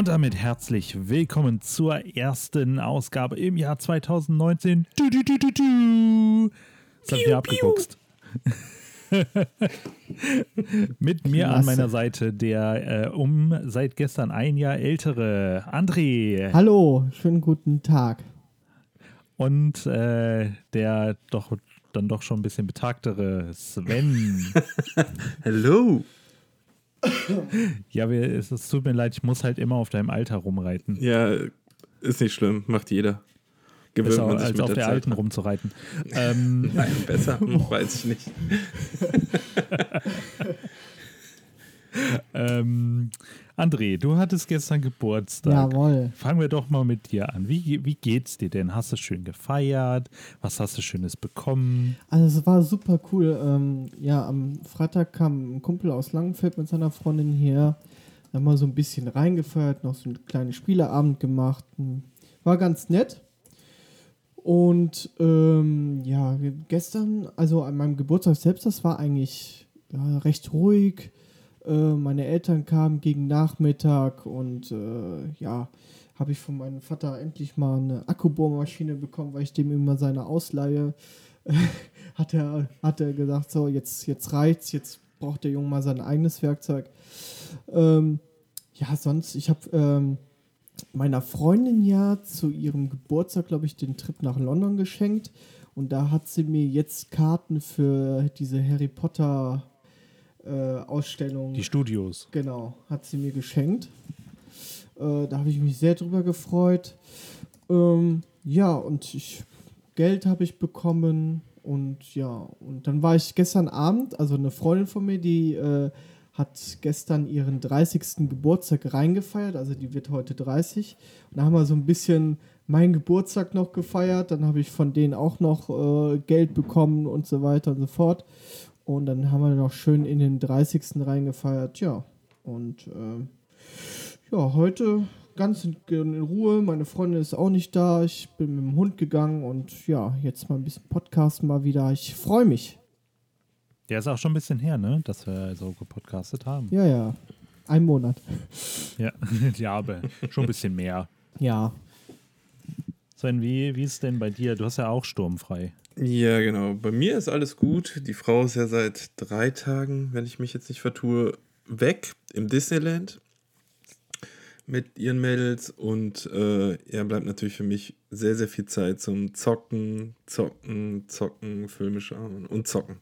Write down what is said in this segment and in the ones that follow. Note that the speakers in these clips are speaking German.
Und damit herzlich willkommen zur ersten Ausgabe im Jahr 2019. Du, du, du, du, du. Das hat mir abgeguckt. Mit mir Klasse. an meiner Seite der äh, um seit gestern ein Jahr ältere André. Hallo, schönen guten Tag. Und äh, der doch dann doch schon ein bisschen betagtere Sven. Hallo. ja, wir, es, es, tut mir leid, ich muss halt immer auf deinem Alter rumreiten. Ja, ist nicht schlimm, macht jeder. Gewöhnt besser, man sich als mit auf der, der Alten rumzureiten. ähm, Nein, besser, weiß ich nicht. ähm, André, du hattest gestern Geburtstag. Jawohl. Fangen wir doch mal mit dir an. Wie, wie geht's dir denn? Hast du schön gefeiert? Was hast du Schönes bekommen? Also es war super cool. Ähm, ja, am Freitag kam ein Kumpel aus Langenfeld mit seiner Freundin hier. Da haben wir so ein bisschen reingefeiert, noch so einen kleinen Spieleabend gemacht. War ganz nett. Und ähm, ja, gestern, also an meinem Geburtstag selbst, das war eigentlich ja, recht ruhig äh, meine Eltern kamen gegen Nachmittag und äh, ja, habe ich von meinem Vater endlich mal eine Akkubohrmaschine bekommen, weil ich dem immer seine Ausleihe hat er hat er gesagt, so jetzt jetzt reizt, jetzt braucht der Junge mal sein eigenes Werkzeug. Ähm, ja, sonst ich habe ähm, meiner Freundin ja zu ihrem Geburtstag, glaube ich, den Trip nach London geschenkt und da hat sie mir jetzt Karten für diese Harry Potter äh, Ausstellung. Die Studios. Genau, hat sie mir geschenkt. Äh, da habe ich mich sehr drüber gefreut. Ähm, ja, und ich, Geld habe ich bekommen und ja, und dann war ich gestern Abend, also eine Freundin von mir, die äh, hat gestern ihren 30. Geburtstag reingefeiert, also die wird heute 30. Und da haben wir so ein bisschen meinen Geburtstag noch gefeiert, dann habe ich von denen auch noch äh, Geld bekommen und so weiter und so fort. Und dann haben wir noch schön in den 30. reingefeiert. Ja, und äh, ja, heute ganz in, in, Ruhe. Meine Freundin ist auch nicht da. Ich bin mit dem Hund gegangen und ja, jetzt mal ein bisschen Podcast mal wieder. Ich freue mich. Der ist auch schon ein bisschen her, ne? Dass wir so gepodcastet haben. Ja, ja. Ein Monat. Ja, ja aber schon ein bisschen mehr. Ja. Sven, wie, wie ist es denn bei dir? Du hast ja auch sturmfrei. Ja, genau. Bei mir ist alles gut. Die Frau ist ja seit drei Tagen, wenn ich mich jetzt nicht vertue, weg im Disneyland mit ihren Mädels und äh, er bleibt natürlich für mich sehr, sehr viel Zeit zum Zocken, Zocken, Zocken, Filme schauen und Zocken.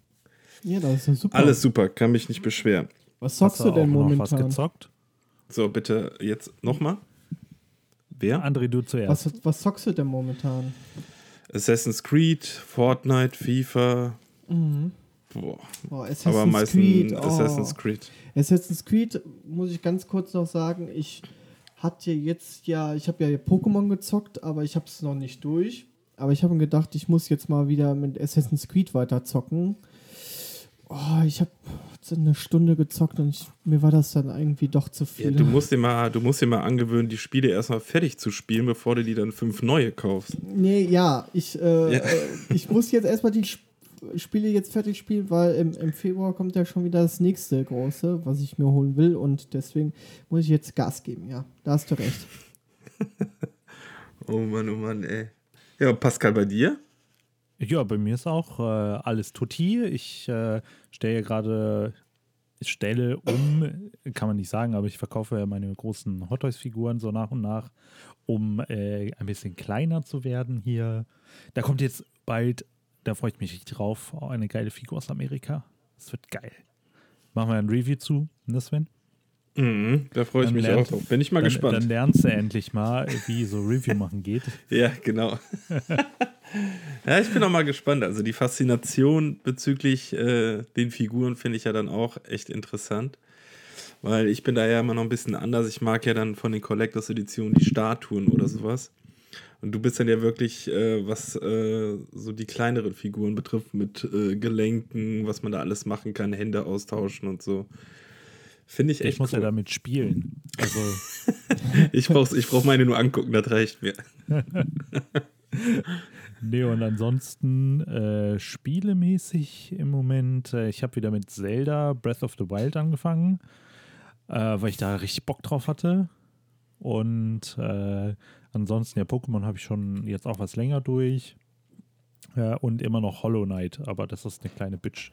Ja, das ist super. Alles super, kann mich nicht beschweren. Was zockst du denn momentan? was gezockt? So, bitte jetzt nochmal. Wer? André, du zuerst. Was, was zockst du denn momentan? Assassin's Creed, Fortnite, FIFA. Mhm. Boah. Oh, Assassin's Aber meistens Creed, oh. Assassin's Creed. Assassin's Creed, muss ich ganz kurz noch sagen, ich hatte jetzt ja, ich habe ja Pokémon gezockt, aber ich habe es noch nicht durch. Aber ich habe mir gedacht, ich muss jetzt mal wieder mit Assassin's Creed weiter zocken. Oh, ich habe eine Stunde gezockt und ich, mir war das dann irgendwie doch zu viel. Ja, du, musst dir mal, du musst dir mal angewöhnen, die Spiele erstmal fertig zu spielen, bevor du die dann fünf neue kaufst. Nee, ja, ich, äh, ja. Äh, ich muss jetzt erstmal die Spiele jetzt fertig spielen, weil im, im Februar kommt ja schon wieder das nächste große, was ich mir holen will und deswegen muss ich jetzt Gas geben, ja. Da hast du recht. oh Mann, oh Mann, ey. Ja, Pascal, bei dir? Ja, bei mir ist auch äh, alles tutti. Ich äh, stelle gerade, stelle um, kann man nicht sagen, aber ich verkaufe meine großen Hot Toys-Figuren so nach und nach, um äh, ein bisschen kleiner zu werden hier. Da kommt jetzt bald, da freue ich mich richtig drauf, eine geile Figur aus Amerika. Das wird geil. Machen wir ein Review zu, ne Sven? Mhm, da freue ich dann mich lernt, auch. Bin ich mal dann, gespannt. Dann lernst du endlich mal, wie so Review machen geht. ja, genau. ja, ich bin auch mal gespannt. Also die Faszination bezüglich äh, den Figuren finde ich ja dann auch echt interessant. Weil ich bin da ja immer noch ein bisschen anders. Ich mag ja dann von den Collectors Editionen die Statuen oder sowas. Und du bist dann ja wirklich, äh, was äh, so die kleineren Figuren betrifft, mit äh, Gelenken, was man da alles machen kann, Hände austauschen und so. Finde ich echt. Ich muss cool. ja damit spielen. Also. ich brauche ich brauch meine nur angucken, das reicht mir. nee, und ansonsten äh, spielemäßig im Moment, äh, ich habe wieder mit Zelda Breath of the Wild angefangen, äh, weil ich da richtig Bock drauf hatte. Und äh, ansonsten, ja, Pokémon habe ich schon jetzt auch was länger durch. Ja, und immer noch Hollow Knight, aber das ist eine kleine Bitch.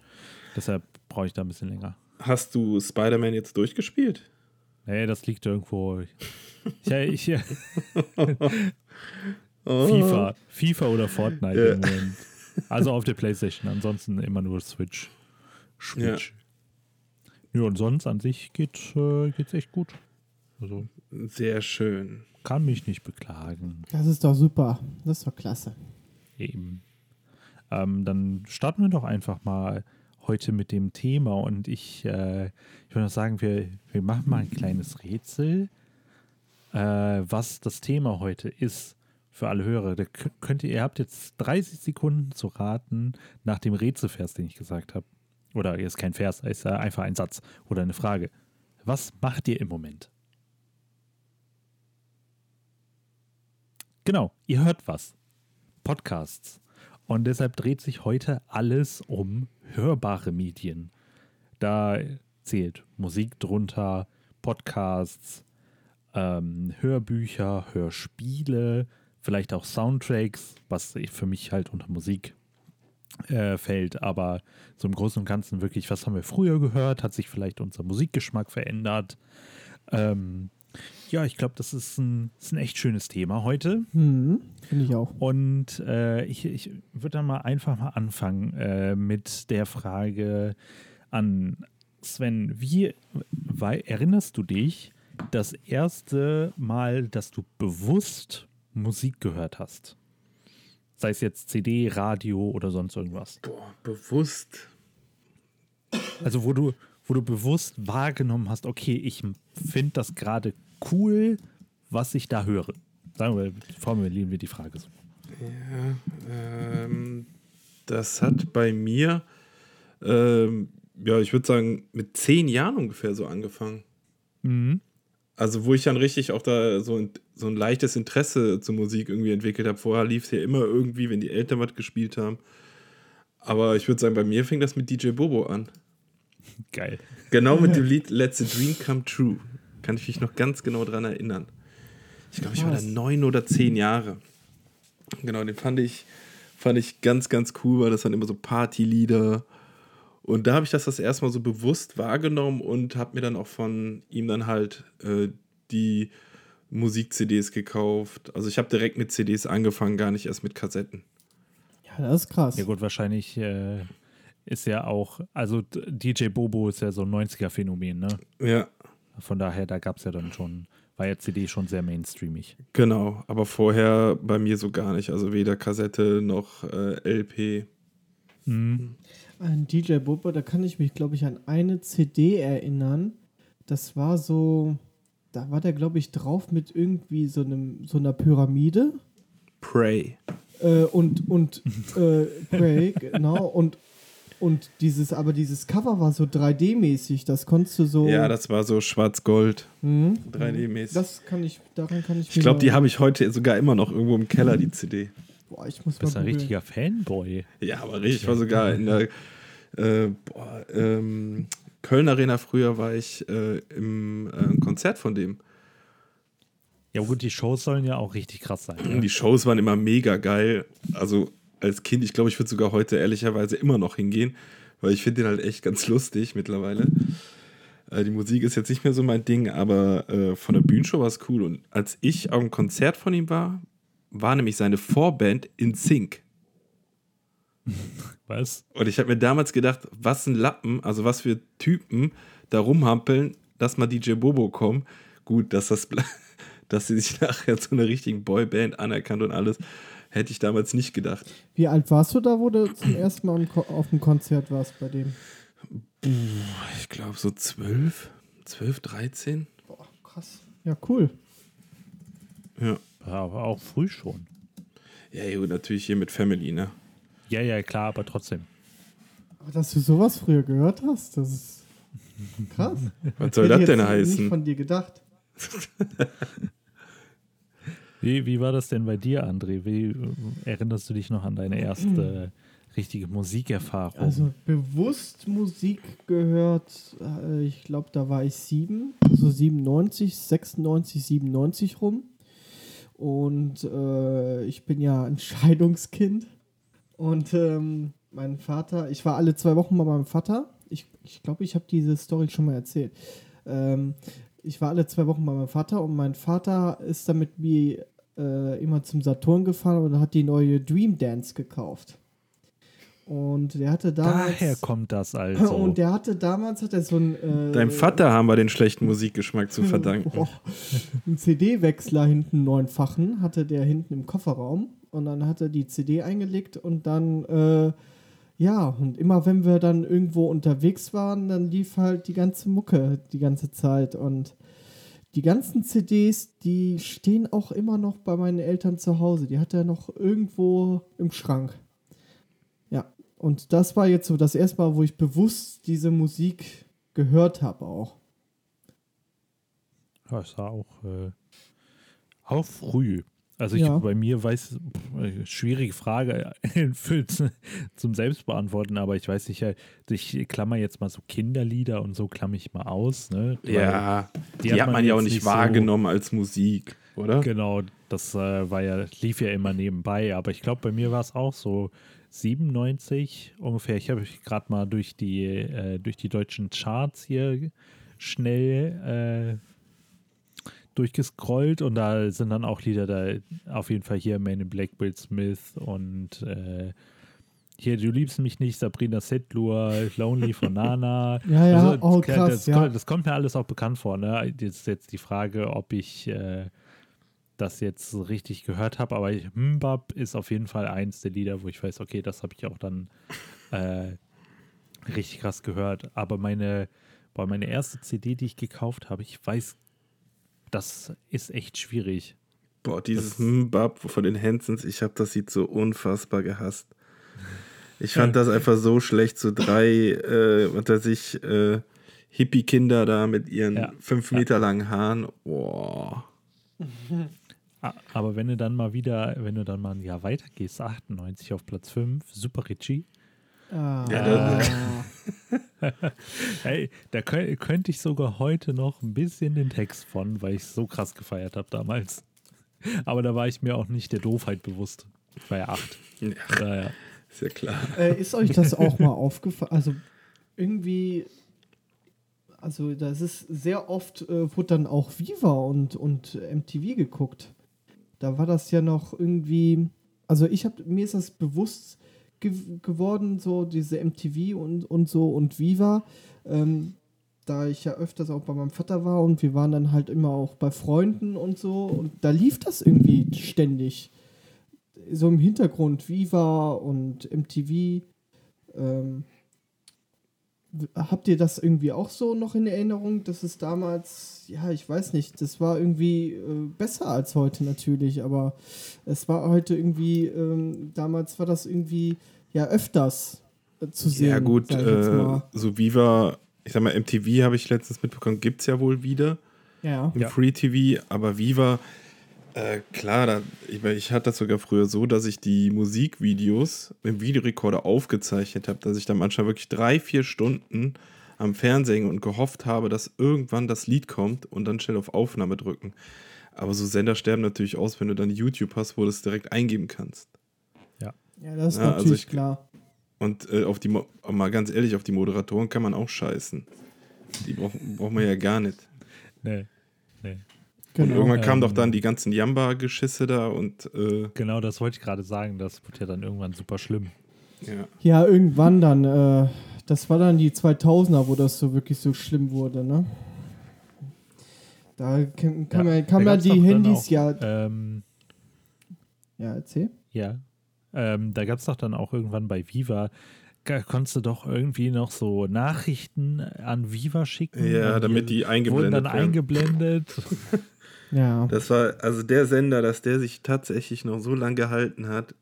Deshalb brauche ich da ein bisschen länger. Hast du Spider-Man jetzt durchgespielt? Nee, das liegt irgendwo. Ich, ich, FIFA. FIFA oder Fortnite Ja. im Moment. Also auf der Playstation, ansonsten immer nur Switch. Switch. Ja, und sonst an sich geht, äh, geht's echt gut. Also Sehr schön. kann mich nicht beklagen. Das ist doch super. Das ist doch klasse. Eben. Ähm, dann starten wir doch einfach mal heute mit dem Thema und ich, äh, ich würde noch sagen, wir, wir machen mal ein kleines Rätsel, äh, was das Thema heute ist für alle Hörer. Da kö- könnt ihr, ihr habt jetzt 30 Sekunden zu raten nach dem Rätselvers, den ich gesagt habe. Oder ist kein Vers, ist einfach ein Satz oder eine Frage. Was macht ihr im Moment? Genau, ihr hört was. Podcasts. Und deshalb dreht sich heute alles um hörbare Medien. Da zählt Musik drunter, Podcasts, ähm, Hörbücher, Hörspiele, vielleicht auch Soundtracks, was für mich halt unter Musik äh, fällt. Aber so im Großen und Ganzen wirklich, was haben wir früher gehört? Hat sich vielleicht unser Musikgeschmack verändert? Ähm, ja, ich glaube, das ist ein, ist ein echt schönes Thema heute. Hm, Finde ich auch. Und äh, ich, ich würde dann mal einfach mal anfangen äh, mit der Frage an Sven. Wie erinnerst du dich das erste Mal, dass du bewusst Musik gehört hast? Sei es jetzt CD, Radio oder sonst irgendwas. Boah, bewusst. Also wo du, wo du bewusst wahrgenommen hast, okay, ich finde das gerade cool, was ich da höre. Sagen wir, formulieren wir die Frage so. Ähm, das hat bei mir, ähm, ja, ich würde sagen, mit zehn Jahren ungefähr so angefangen. Mhm. Also, wo ich dann richtig auch da so ein, so ein leichtes Interesse zur Musik irgendwie entwickelt habe. Vorher lief es ja immer irgendwie, wenn die Eltern was gespielt haben. Aber ich würde sagen, bei mir fing das mit DJ Bobo an. Geil. Genau mit dem Lied Let's a Dream Come True. Kann ich mich noch ganz genau dran erinnern. Ich glaube, ich war da neun oder zehn Jahre. Genau, den fand ich, fand ich ganz, ganz cool, weil das waren immer so Partylieder. Und da habe ich das das erste Mal so bewusst wahrgenommen und habe mir dann auch von ihm dann halt äh, die Musik-CDs gekauft. Also ich habe direkt mit CDs angefangen, gar nicht erst mit Kassetten. Ja, das ist krass. Ja gut, wahrscheinlich äh, ist ja auch, also DJ Bobo ist ja so ein 90er-Phänomen, ne? Ja, Von daher, da gab es ja dann schon, war ja CD schon sehr mainstreamig. genau. Aber vorher bei mir so gar nicht. Also weder Kassette noch äh, LP. Mhm. Ein DJ Bobo, da kann ich mich, glaube ich, an eine CD erinnern. Das war so, da war der, glaube ich, drauf mit irgendwie so einem so einer Pyramide. Pray. Äh, und und äh, Prey, genau. Und, und dieses, aber dieses Cover war so 3D-mäßig. Das konntest du so. Ja, das war so schwarz-gold, Mhm. 3D-mäßig. Das kann ich, daran kann ich Ich glaube, die habe ich heute sogar immer noch irgendwo im Keller, die CD. Boah, ich muss Du bist mal ein richtiger Fanboy. Ja, aber richtig, ich war sogar in der äh, boah, ähm, Köln Arena früher war ich äh, im äh, Konzert von dem. Ja gut, die Shows sollen ja auch richtig krass sein. ne? Die Shows waren immer mega geil. Also als Kind, ich glaube, ich würde sogar heute ehrlicherweise immer noch hingehen, weil ich finde den halt echt ganz lustig mittlerweile. Äh, die Musik ist jetzt nicht mehr so mein Ding, aber äh, von der Bühnenshow war es cool. Und als ich auf dem Konzert von ihm war, war nämlich seine Vorband in Sync. Was? Und ich habe mir damals gedacht, was ein Lappen, also was für Typen da rumhampeln, dass mal DJ Bobo kommen. Gut, dass das, dass sie sich nachher zu einer richtigen Boyband anerkannt und alles, hätte ich damals nicht gedacht. Wie alt warst du da, wo du zum ersten Mal auf dem Konzert warst bei dem? Ich glaube so 12, 12, 13. Boah, krass. Ja, cool. Ja. Aber auch früh schon. Ja, gut, natürlich hier mit Family, ne? Ja, ja, klar, aber trotzdem. Aber dass du sowas früher gehört hast, das ist krass. Was soll Hätte das denn heißen? Nicht von dir gedacht. Wie, wie war das denn bei dir, André? Wie äh, erinnerst du dich noch an deine erste richtige Musikerfahrung. Also bewusst Musik gehört, äh, ich glaube, da war ich sieben, so 97, 96, 97 rum. Und äh, ich bin ja ein Scheidungskind. Und ähm, mein Vater, ich war alle zwei Wochen bei meinem Vater. Ich glaube, ich, glaub, ich habe diese Story schon mal erzählt. Ähm, ich war alle zwei Wochen bei meinem Vater und mein Vater ist dann mit mir äh, immer zum Saturn gefahren und hat die neue Dream Dance gekauft. Und der hatte damals. Daher kommt das also. Und der hatte damals hat er so ein. Äh, Deinem Vater haben wir den schlechten Musikgeschmack zu verdanken. Boah, ein CD-Wechsler hinten neunfachen hatte der hinten im Kofferraum und dann hat er die CD eingelegt und dann äh, ja und immer wenn wir dann irgendwo unterwegs waren, dann lief halt die ganze Mucke die ganze Zeit und die ganzen CDs, die stehen auch immer noch bei meinen Eltern zu Hause. Die hat er noch irgendwo im Schrank. Ja, und das war jetzt so das erste Mal, wo ich bewusst diese Musik gehört habe auch. Ja, war auch, äh, auch früh. Also ich Ja. bei mir weiß, schwierige Frage zum Selbstbeantworten, aber ich weiß nicht, ich klammer jetzt mal so Kinderlieder und so klammer ich mal aus. Ne? Ja, die, hat hat man man ja auch nicht nicht so- wahrgenommen als Musik, oder? Genau, das äh, war ja, lief ja immer nebenbei, aber ich glaube, bei mir war es auch so 97 ungefähr. Ich habe gerade mal durch die, äh, durch die deutschen Charts hier schnell äh, durchgescrollt und da sind dann auch Lieder da, auf jeden Fall hier Man in Black, Will Smith und äh, hier Du liebst mich nicht, Sabrina Setlur, Lonely von Nana. Ja, ja, Also, oh, krass, das, ja. kommt, das kommt mir alles auch bekannt vor. Ne? Jetzt ist jetzt die Frage, ob ich äh, das jetzt richtig gehört habe, aber Mbab ist auf jeden Fall eins der Lieder, wo ich weiß, okay, das habe ich auch dann äh, richtig krass gehört. Aber meine, boah, meine erste CD, die ich gekauft habe, ich weiß, das ist echt schwierig. Boah, dieses Mbab von den Hansons, ich habe das Lied so unfassbar gehasst. Ich fand das einfach so schlecht, so drei, äh, was weiß ich, äh, Hippie-Kinder da mit ihren Ja. fünf Meter langen Haaren. Boah. Aber wenn du dann mal wieder, wenn du dann mal ein Jahr weiter gehst, 98 auf Platz 5, Super Richie. Ah, Ja, Hey, da könnt, könnte ich sogar heute noch ein bisschen den Text von, weil ich es so krass gefeiert habe damals. Aber da war ich mir auch nicht der Doofheit bewusst. Ich war ja acht. Ja, Daher. ist ja klar. Äh, ist euch das auch mal aufgefallen? Also irgendwie, also das ist sehr oft, äh, wurde dann auch Viva und, und MTV geguckt. Da war das ja noch irgendwie, also ich habe, mir ist das bewusst ge geworden, so diese MTV und, und so und Viva. Ähm, da ich ja öfters auch bei meinem Vater war und wir waren dann halt immer auch bei Freunden und so und da lief das irgendwie ständig. So im Hintergrund Viva und MTV. Ähm, habt ihr das irgendwie auch so noch in Erinnerung, dass es damals, ja, ich weiß nicht, das war irgendwie äh, besser als heute natürlich, aber es war heute irgendwie, ähm, damals war das irgendwie ja öfters äh, zu sehen. Ja, gut, äh, so Viva, ich sag mal, MTV habe ich letztens mitbekommen, gibt es ja wohl wieder. ja. im Ja. Free TV, aber Viva, äh, klar, da, ich, ich hatte das sogar früher so, dass ich die Musikvideos im Videorekorder aufgezeichnet habe, dass ich dann manchmal wirklich drei, vier Stunden am Fernsehen und gehofft habe, dass irgendwann das Lied kommt und dann schnell auf Aufnahme drücken. Aber so Sender sterben natürlich aus, wenn du dann YouTube hast, wo du es direkt eingeben kannst. Ja, das ist Ja, also natürlich ich- klar. Und äh, auf die, Mo- mal ganz ehrlich, auf die Moderatoren kann man auch scheißen. Die brauchen braucht man ja gar nicht. Nee, nee. Und Genau. irgendwann kamen Ähm, doch dann die ganzen Jamba-Geschisse da und äh, Genau, das wollte ich gerade sagen. Das wird ja dann irgendwann super schlimm. ja. Ja, irgendwann dann, äh, das war dann die 2000er, wo das so wirklich so schlimm wurde, ne? Da kann, kann man, kann da man gab's die Handys auch, ja. Ähm, Ja, erzähl. ja. Ähm, da gab es doch dann auch irgendwann bei Viva, konntest du doch irgendwie noch so Nachrichten an Viva schicken. Ja, damit die wurden eingeblendet dann werden. eingeblendet. Ja. Das war, also der Sender, dass der sich tatsächlich noch so lange gehalten hat.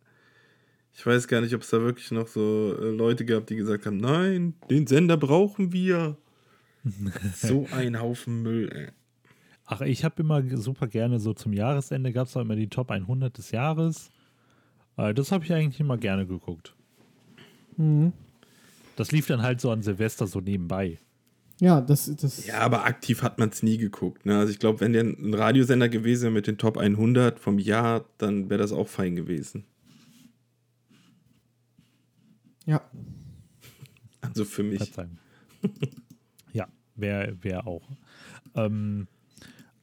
Ich weiß gar nicht, ob es da wirklich noch so äh, Leute gab, die gesagt haben, nein, den Sender brauchen wir. so ein Haufen Müll, ey. Ach, ich habe immer super gerne so zum Jahresende gab es auch immer die Top 100 des Jahres. Äh, das habe ich eigentlich immer gerne geguckt. Mhm. Das lief dann halt so an Silvester so nebenbei. Ja, das, das. Ja, aber aktiv hat man es nie geguckt. Ne? Also ich glaube, wenn der ein Radiosender gewesen wäre mit den Top 100 vom Jahr, dann wäre das auch fein gewesen. Ja. Also für mich. Verzeihung. ja, wäre wär auch. Ähm,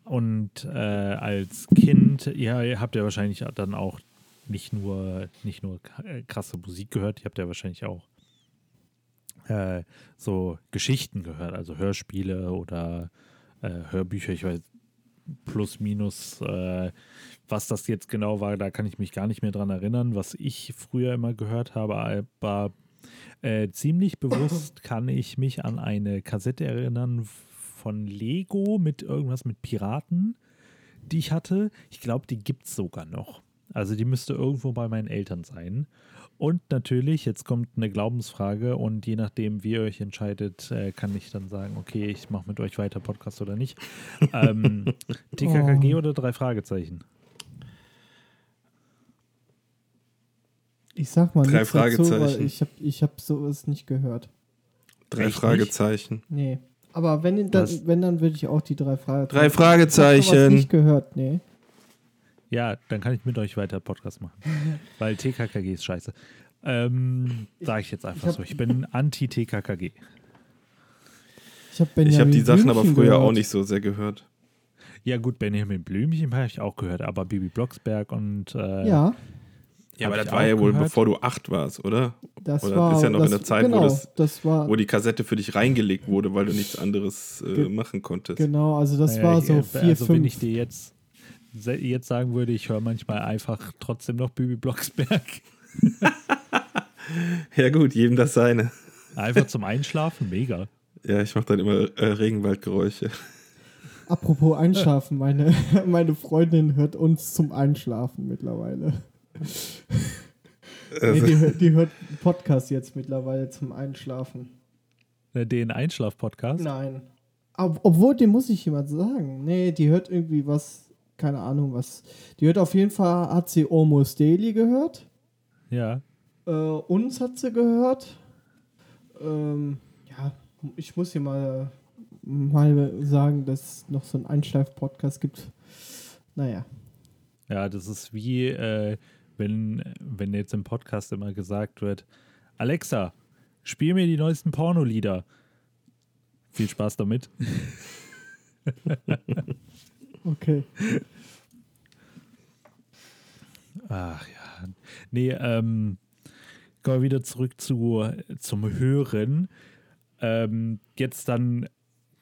und äh, als Kind, ja, ihr habt ja wahrscheinlich dann auch nicht nur, nicht nur äh, krasse Musik gehört, ihr habt ja wahrscheinlich auch äh, so Geschichten gehört, also Hörspiele oder äh, Hörbücher, ich weiß plus minus, äh, was das jetzt genau war, da kann ich mich gar nicht mehr dran erinnern, was ich früher immer gehört habe, aber äh, ziemlich bewusst kann ich mich an eine Kassette erinnern von Lego mit irgendwas mit Piraten, die ich hatte. Ich glaube, die gibt es sogar noch. Also die müsste irgendwo bei meinen Eltern sein. Und natürlich, jetzt kommt eine Glaubensfrage und je nachdem, wie ihr euch entscheidet, äh, kann ich dann sagen, okay, ich mache mit euch weiter Podcast oder nicht. Ähm, TKKG Oh. oder drei Fragezeichen? Ich sag mal Drei nichts dazu, Fragezeichen. ich habe ich hab sowas nicht gehört. Drei Echt Fragezeichen. Nee. Aber wenn, dann, wenn dann würde ich auch die drei Fragezeichen. Drei Ich Fragezeichen. nicht gehört, nee. Ja, dann kann ich mit euch weiter Podcast machen. Weil TKKG ist scheiße. Ähm, Sage ich jetzt einfach ich hab- so. Ich bin anti-TKKG. Ich habe Ich habe die Sachen aber Blümchen früher gehört. auch nicht so sehr gehört. Ja, gut, Benjamin Blümchen habe ich auch gehört, aber Bibi Blocksberg und. Äh, Ja, Ja, Hab aber ich das war ja wohl gehört. bevor du acht warst, oder? das Oder war. ist ja noch das, in der Zeit, wo genau, das- das war. Wo die Kassette für dich reingelegt wurde, weil du nichts anderes äh, machen konntest. Genau, also das naja, war ich, so äh, vier, Also, wenn fünf. ich dir jetzt, jetzt sagen würde, ich höre manchmal einfach trotzdem noch Bibi Blocksberg. Ja gut, jedem das seine. Einfach zum Einschlafen, mega. Ja, ich mache dann immer äh, Regenwaldgeräusche. Apropos Einschlafen, meine, meine Freundin hört uns zum Einschlafen mittlerweile. Nee, Also, die, hört- die hört Podcast jetzt mittlerweile zum Einschlafen. Den Einschlaf-Podcast. Nein. Ob, obwohl, dem muss ich jemand sagen. Nee, die hört irgendwie was, keine Ahnung was. Die hört auf jeden Fall, hat sie Almost Daily gehört. Ja. Äh, uns hat sie gehört. Ähm, ja, ich muss hier mal, mal sagen, dass es noch so einen Einschleif-Podcast gibt. Naja. Ja, das ist wie, äh, wenn, wenn jetzt im Podcast immer gesagt wird: Alexa, spiel mir die neuesten Pornolieder. Viel Spaß damit. Okay. Ach ja. Nee, ähm, kommen wir wieder zurück zu, zum Hören. Ähm, jetzt dann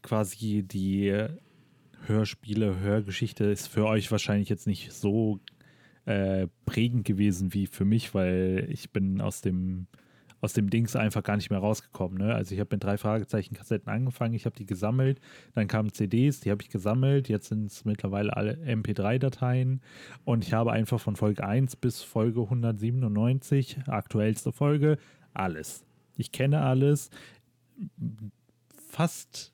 quasi die Hörspiele, Hörgeschichte ist für euch wahrscheinlich jetzt nicht so äh, prägend gewesen wie für mich, weil ich bin aus dem aus dem Dings einfach gar nicht mehr rausgekommen. Ne? Also ich habe mit drei Fragezeichen Kassetten angefangen, ich habe die gesammelt, dann kamen CDs, die habe ich gesammelt, jetzt sind es mittlerweile alle MP3-Dateien und ich habe einfach von Folge 1 bis Folge 197, aktuellste Folge, alles. Ich kenne alles, fast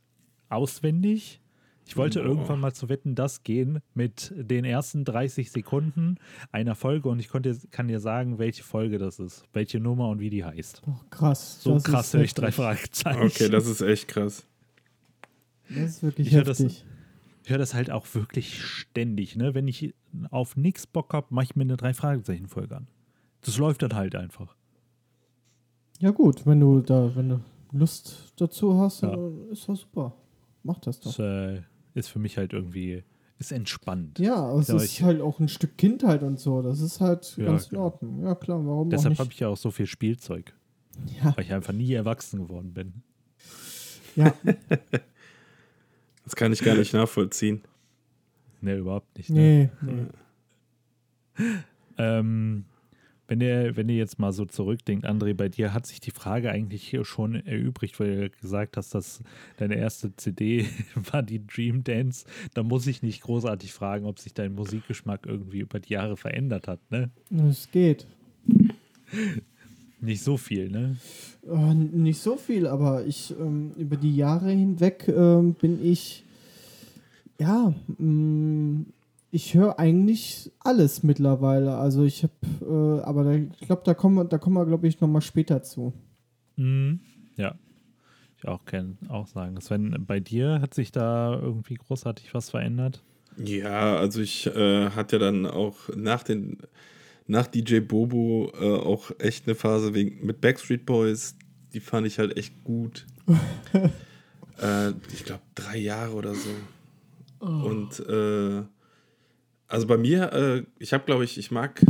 auswendig. Ich wollte Boah. irgendwann mal zu Wetten das gehen mit den ersten 30 Sekunden einer Folge und ich konnte, kann dir sagen, welche Folge das ist, welche Nummer und wie die heißt. Boah, krass. So das krass höre ich drei heftig. Fragezeichen. okay, das ist echt krass. Das ist wirklich Ich hör das- heftig. Ich höre das halt auch wirklich ständig. Ne? Wenn ich auf nichts Bock habe, mache ich mir eine drei Fragezeichen Folge an. Das läuft dann halt einfach. Ja gut, wenn du da, wenn du Lust dazu hast, Ja. dann ist das super. Mach das doch. äh, ist für mich halt irgendwie ist entspannt. Ja, es ist ich- halt auch ein Stück Kindheit und so. Das ist halt Ja, ganz in genau. Ordnung. Ja klar, warum Deshalb habe ich ja auch so viel Spielzeug, Ja, weil ich einfach nie erwachsen geworden bin. ja, Das kann ich gar nicht nachvollziehen. Ne, überhaupt nicht. Ne? nee, nee. Ähm, wenn ihr, wenn ihr jetzt mal so zurückdenkt, André, bei dir hat sich die Frage eigentlich hier schon erübrigt, weil du gesagt hast, dass deine erste CD war die Dream Dance. Da muss ich nicht großartig fragen, ob sich dein Musikgeschmack irgendwie über die Jahre verändert hat, ne? Es geht. Nicht so viel, ne? Äh, nicht so viel, aber ich ähm, über die Jahre hinweg ähm, bin ich ja, mh, ich höre eigentlich alles mittlerweile. Also ich habe, äh, aber da, ich glaube, da kommen wir, da kommen wir, glaube ich, nochmal später zu. Mhm. Ja. Ich auch kenn, auch sagen. Sven, bei dir hat sich da irgendwie großartig was verändert? Ja, also ich äh, hatte ja dann auch nach den nach DJ Bobo äh, auch echt eine Phase wegen, mit Backstreet Boys. Die fand ich halt echt gut. äh, ich glaube, drei Jahre oder so. Oh. Und äh, also bei mir, äh, ich habe, glaube ich, ich mag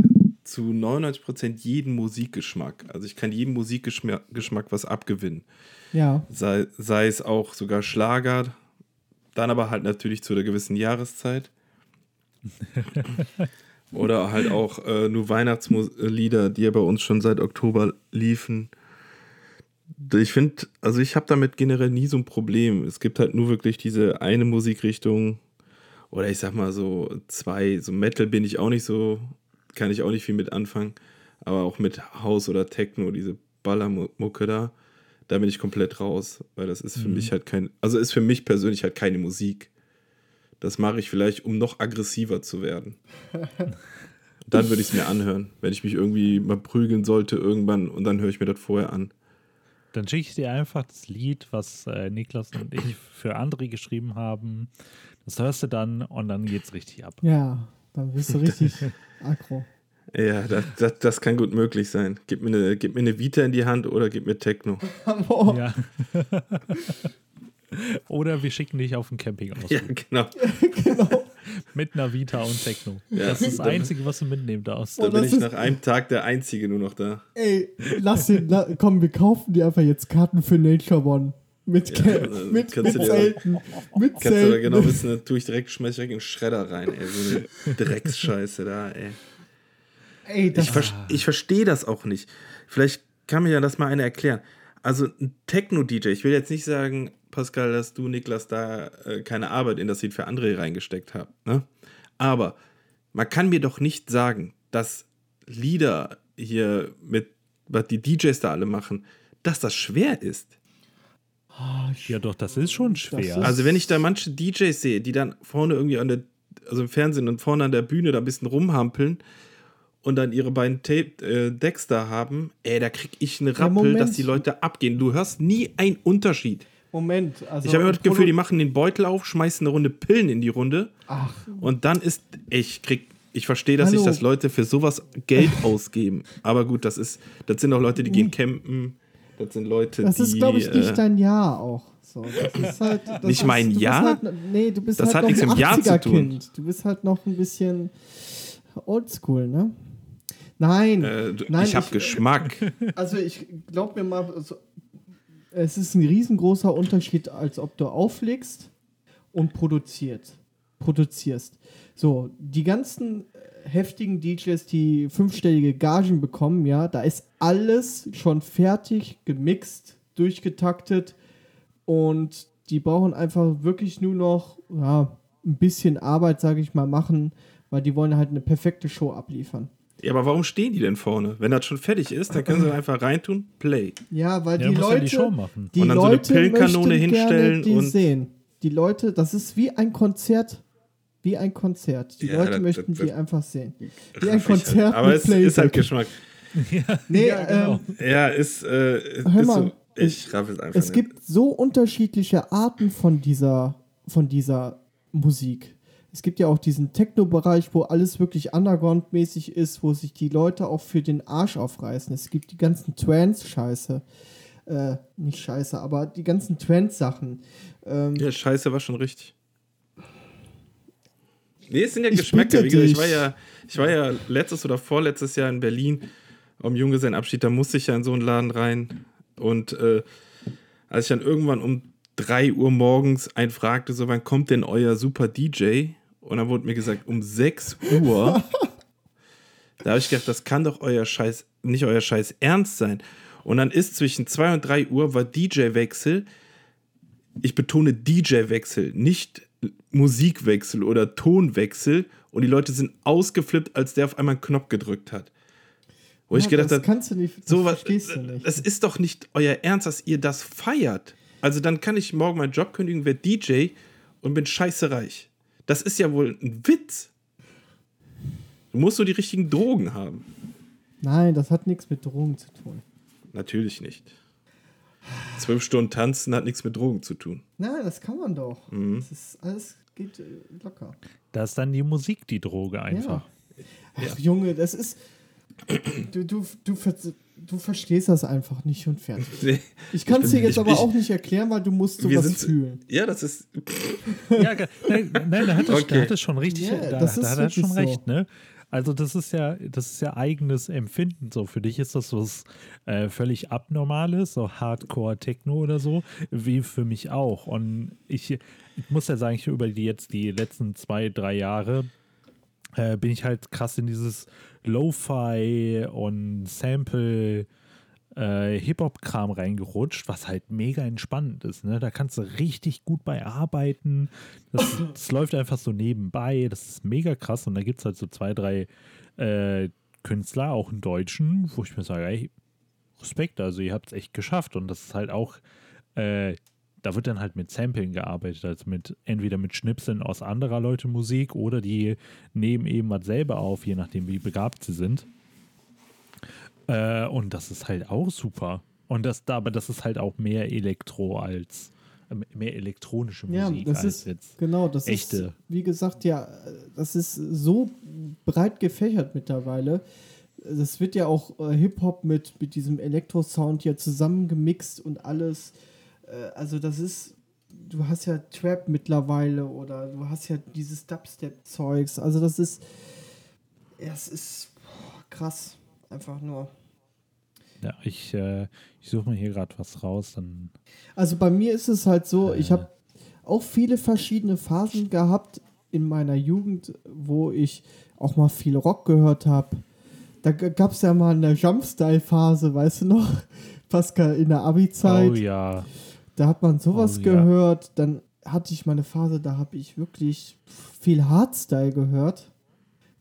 zu 99% jeden Musikgeschmack. Also ich kann jedem Musikgeschmack was abgewinnen. Ja. Sei, sei es auch sogar Schlager, dann aber halt natürlich zu einer gewissen Jahreszeit. Oder halt auch äh, nur Weihnachtslieder, die ja bei uns schon seit Oktober liefen. Ich finde, also ich habe damit generell nie so ein Problem. Es gibt halt nur wirklich diese eine Musikrichtung. Oder ich sag mal so zwei, so Metal bin ich auch nicht so, kann ich auch nicht viel mit anfangen. Aber auch mit House oder Techno, diese Ballermucke da, da bin ich komplett raus. Weil das ist für mhm. mich halt kein, also ist für mich persönlich halt keine Musik. Das mache ich vielleicht, um noch aggressiver zu werden. dann würde ich es mir anhören, wenn ich mich irgendwie mal prügeln sollte irgendwann und dann höre ich mir das vorher an. Dann schicke ich dir einfach das Lied, was äh, Niklas und ich für andere geschrieben haben. Das hörst du dann und dann geht's richtig ab. Ja, dann bist du richtig aggro. Ja, das, das, das, kann gut möglich sein. Gib mir, eine, gib mir eine Vita in die Hand oder gib mir Techno. ja. Oder wir schicken dich auf ein Camping aus. Ja, genau. genau. Mit einer Vita und Techno. Ja, das ist das Einzige, was du mitnehmen darfst. Da bin ich nach einem Tag der Einzige nur noch da. Ey, lass ihn, la, komm, wir kaufen dir einfach jetzt Karten für Nature One. Mit, ja, also, mit, mit Zelten. Mit kannst Zelten. du genau wissen, da tue ich direkt, schmeiß ich direkt in den Schredder rein, ey. So eine Drecksscheiße da, ey. ey ich, ver ich verstehe das auch nicht. Vielleicht kann mir ja das mal einer erklären. Also ein Techno-DJ, ich will jetzt nicht sagen, Pascal, dass du, Niklas, da äh, keine Arbeit in das Lied für andere reingesteckt habt. Ne? Aber man kann mir doch nicht sagen, dass Lieder hier mit, was die DJs da alle machen, dass das schwer ist. Ja, doch, das ist schon schwer. Ist also, wenn ich da manche DJs sehe, die dann vorne irgendwie an der, also im Fernsehen und vorne an der Bühne da ein bisschen rumhampeln und dann ihre beiden Tape, äh, Decks da haben, ey, da krieg ich einen Rappel, ja, dass die Leute abgehen. Du hörst nie einen Unterschied. Moment, also. Ich habe immer das Gefühl, die machen den Beutel auf, schmeißen eine Runde Pillen in die Runde. Ach. Und dann ist. Ich krieg. Ich verstehe das Hallo. nicht, dass Leute für sowas Geld ausgeben. Aber gut, das ist. Das sind auch Leute, die gehen campen. Das sind Leute, das die. Das ist, glaube ich, nicht äh, dein Jahr auch. So, das ist halt, das nicht mein Jahr? Halt, nee, du bist das halt hat nichts im Jahr zu tun. Kind. Du bist halt noch ein bisschen oldschool, ne? Nein, äh, nein ich habe Geschmack. Also ich glaube mir mal, also es ist ein riesengroßer Unterschied, als ob du auflegst und produziert, produzierst. So, die ganzen äh, heftigen DJs, die fünfstellige Gagen bekommen, ja, da ist alles schon fertig, gemixt, durchgetaktet und die brauchen einfach wirklich nur noch ja, ein bisschen Arbeit, sage ich mal, machen, weil die wollen halt eine perfekte Show abliefern. Ja, aber warum stehen die denn vorne? Wenn das schon fertig ist, dann können sie einfach reintun, Play. Ja, weil ja, die Leute die Show machen. Die und dann Leute so eine Pillenkanone hinstellen die und sehen. Die Leute, das ist wie ein Konzert, wie ein Konzert. Die ja, Leute das, möchten das, das, die einfach sehen. Wie ein Konzert halt. Aber es Playback. ist halt Geschmack. ja, nee, ja, genau. Ähm, ja, ist, äh, hör mal, so, ich raff es einfach Es nicht. gibt so unterschiedliche Arten von dieser, von dieser Musik. Es gibt ja auch diesen Techno-Bereich, wo alles wirklich underground-mäßig ist, wo sich die Leute auch für den Arsch aufreißen. Es gibt die ganzen Trance-Scheiße. Äh, nicht Scheiße, aber die ganzen Trance-Sachen. Ähm, ja, Scheiße war schon richtig. Nee, es sind ja Geschmäcker. Wie gesagt, ich war ja, ich war ja letztes oder vorletztes Jahr in Berlin am Junggesellenabschied, da musste ich ja in so einen Laden rein. Und äh, als ich dann irgendwann um 3 Uhr morgens einen fragte, so wann kommt denn euer super DJ? Und dann wurde mir gesagt, um 6 Uhr. da habe ich gedacht, das kann doch euer Scheiß, nicht euer Scheiß ernst sein. Und dann ist zwischen 2 und 3 Uhr war DJ-Wechsel. Ich betone DJ-Wechsel, nicht Musikwechsel oder Tonwechsel. Und die Leute sind ausgeflippt, als der auf einmal einen Knopf gedrückt hat. Wo ja, ich gedacht habe, kannst du nicht, das so was, du nicht. Das ist doch nicht euer Ernst, dass ihr das feiert. Also dann kann ich morgen meinen Job kündigen, werde DJ und bin scheiße reich. Das ist ja wohl ein Witz. Du musst nur die richtigen Drogen haben. Nein, das hat nichts mit Drogen zu tun. Natürlich nicht. Zwölf Stunden tanzen hat nichts mit Drogen zu tun. Nein, das kann man doch. Mhm. Das ist alles geht äh, locker. Da ist dann die Musik die Droge einfach. Ach, Junge, das ist. Du, du, du, du verstehst das einfach nicht und fertig. Nee. Ich kann es dir jetzt ich- aber ich- auch nicht erklären, weil du musst Wir sowas sind- fühlen. Ja, das ist. Ja, nein, nein, da hat er, Okay. da schon richtig, Ja, da, das da ist hat er schon so. recht, ne? Also das ist ja, das ist ja eigenes Empfinden. So für dich ist das was äh, völlig Abnormales, so Hardcore-Techno oder so, wie für mich auch. Und ich, ich muss ja sagen, ich über die jetzt die letzten zwei, drei Jahre äh, bin ich halt krass in dieses Lo-Fi und Sample äh, Hip-Hop-Kram reingerutscht, was halt mega entspannend ist. Ne? Da kannst du richtig gut bei arbeiten. Das, das läuft einfach so nebenbei. Das ist mega krass. Und da gibt es halt so zwei, drei äh, Künstler, auch einen Deutschen, wo ich mir sage, ey, Respekt, also ihr habt es echt geschafft. Und das ist halt auch, äh, da wird dann halt mit Sampling gearbeitet, also mit entweder mit Schnipseln aus anderer Leute Musik oder die nehmen eben was selber auf, je nachdem, wie begabt sie sind. Äh, und das ist halt auch super. Und das, aber das ist halt auch mehr Elektro als äh, mehr elektronische Ja, Musik das als ist jetzt. genau, das echte. ist wie gesagt ja, das ist so breit gefächert mittlerweile. Das wird ja auch äh, Hip Hop mit mit diesem Elektro-Sound ja zusammengemixt und alles. Äh, also das ist, du hast ja Trap mittlerweile oder du hast ja dieses Dubstep-Zeugs. Also das ist, ja, es ist boah, krass, einfach nur. Ja, ich, äh, ich suche mal hier gerade was raus, dann Also bei mir ist es halt so, ich Äh. habe auch viele verschiedene Phasen gehabt in meiner Jugend, wo ich auch mal viel Rock gehört habe. Da gab es ja mal eine Jumpstyle-Phase, weißt du noch? Pascal, in der Abi-Zeit. Oh ja. Da hat man sowas Oh, ja. gehört. Dann hatte ich meine Phase, da habe ich wirklich viel Hardstyle gehört.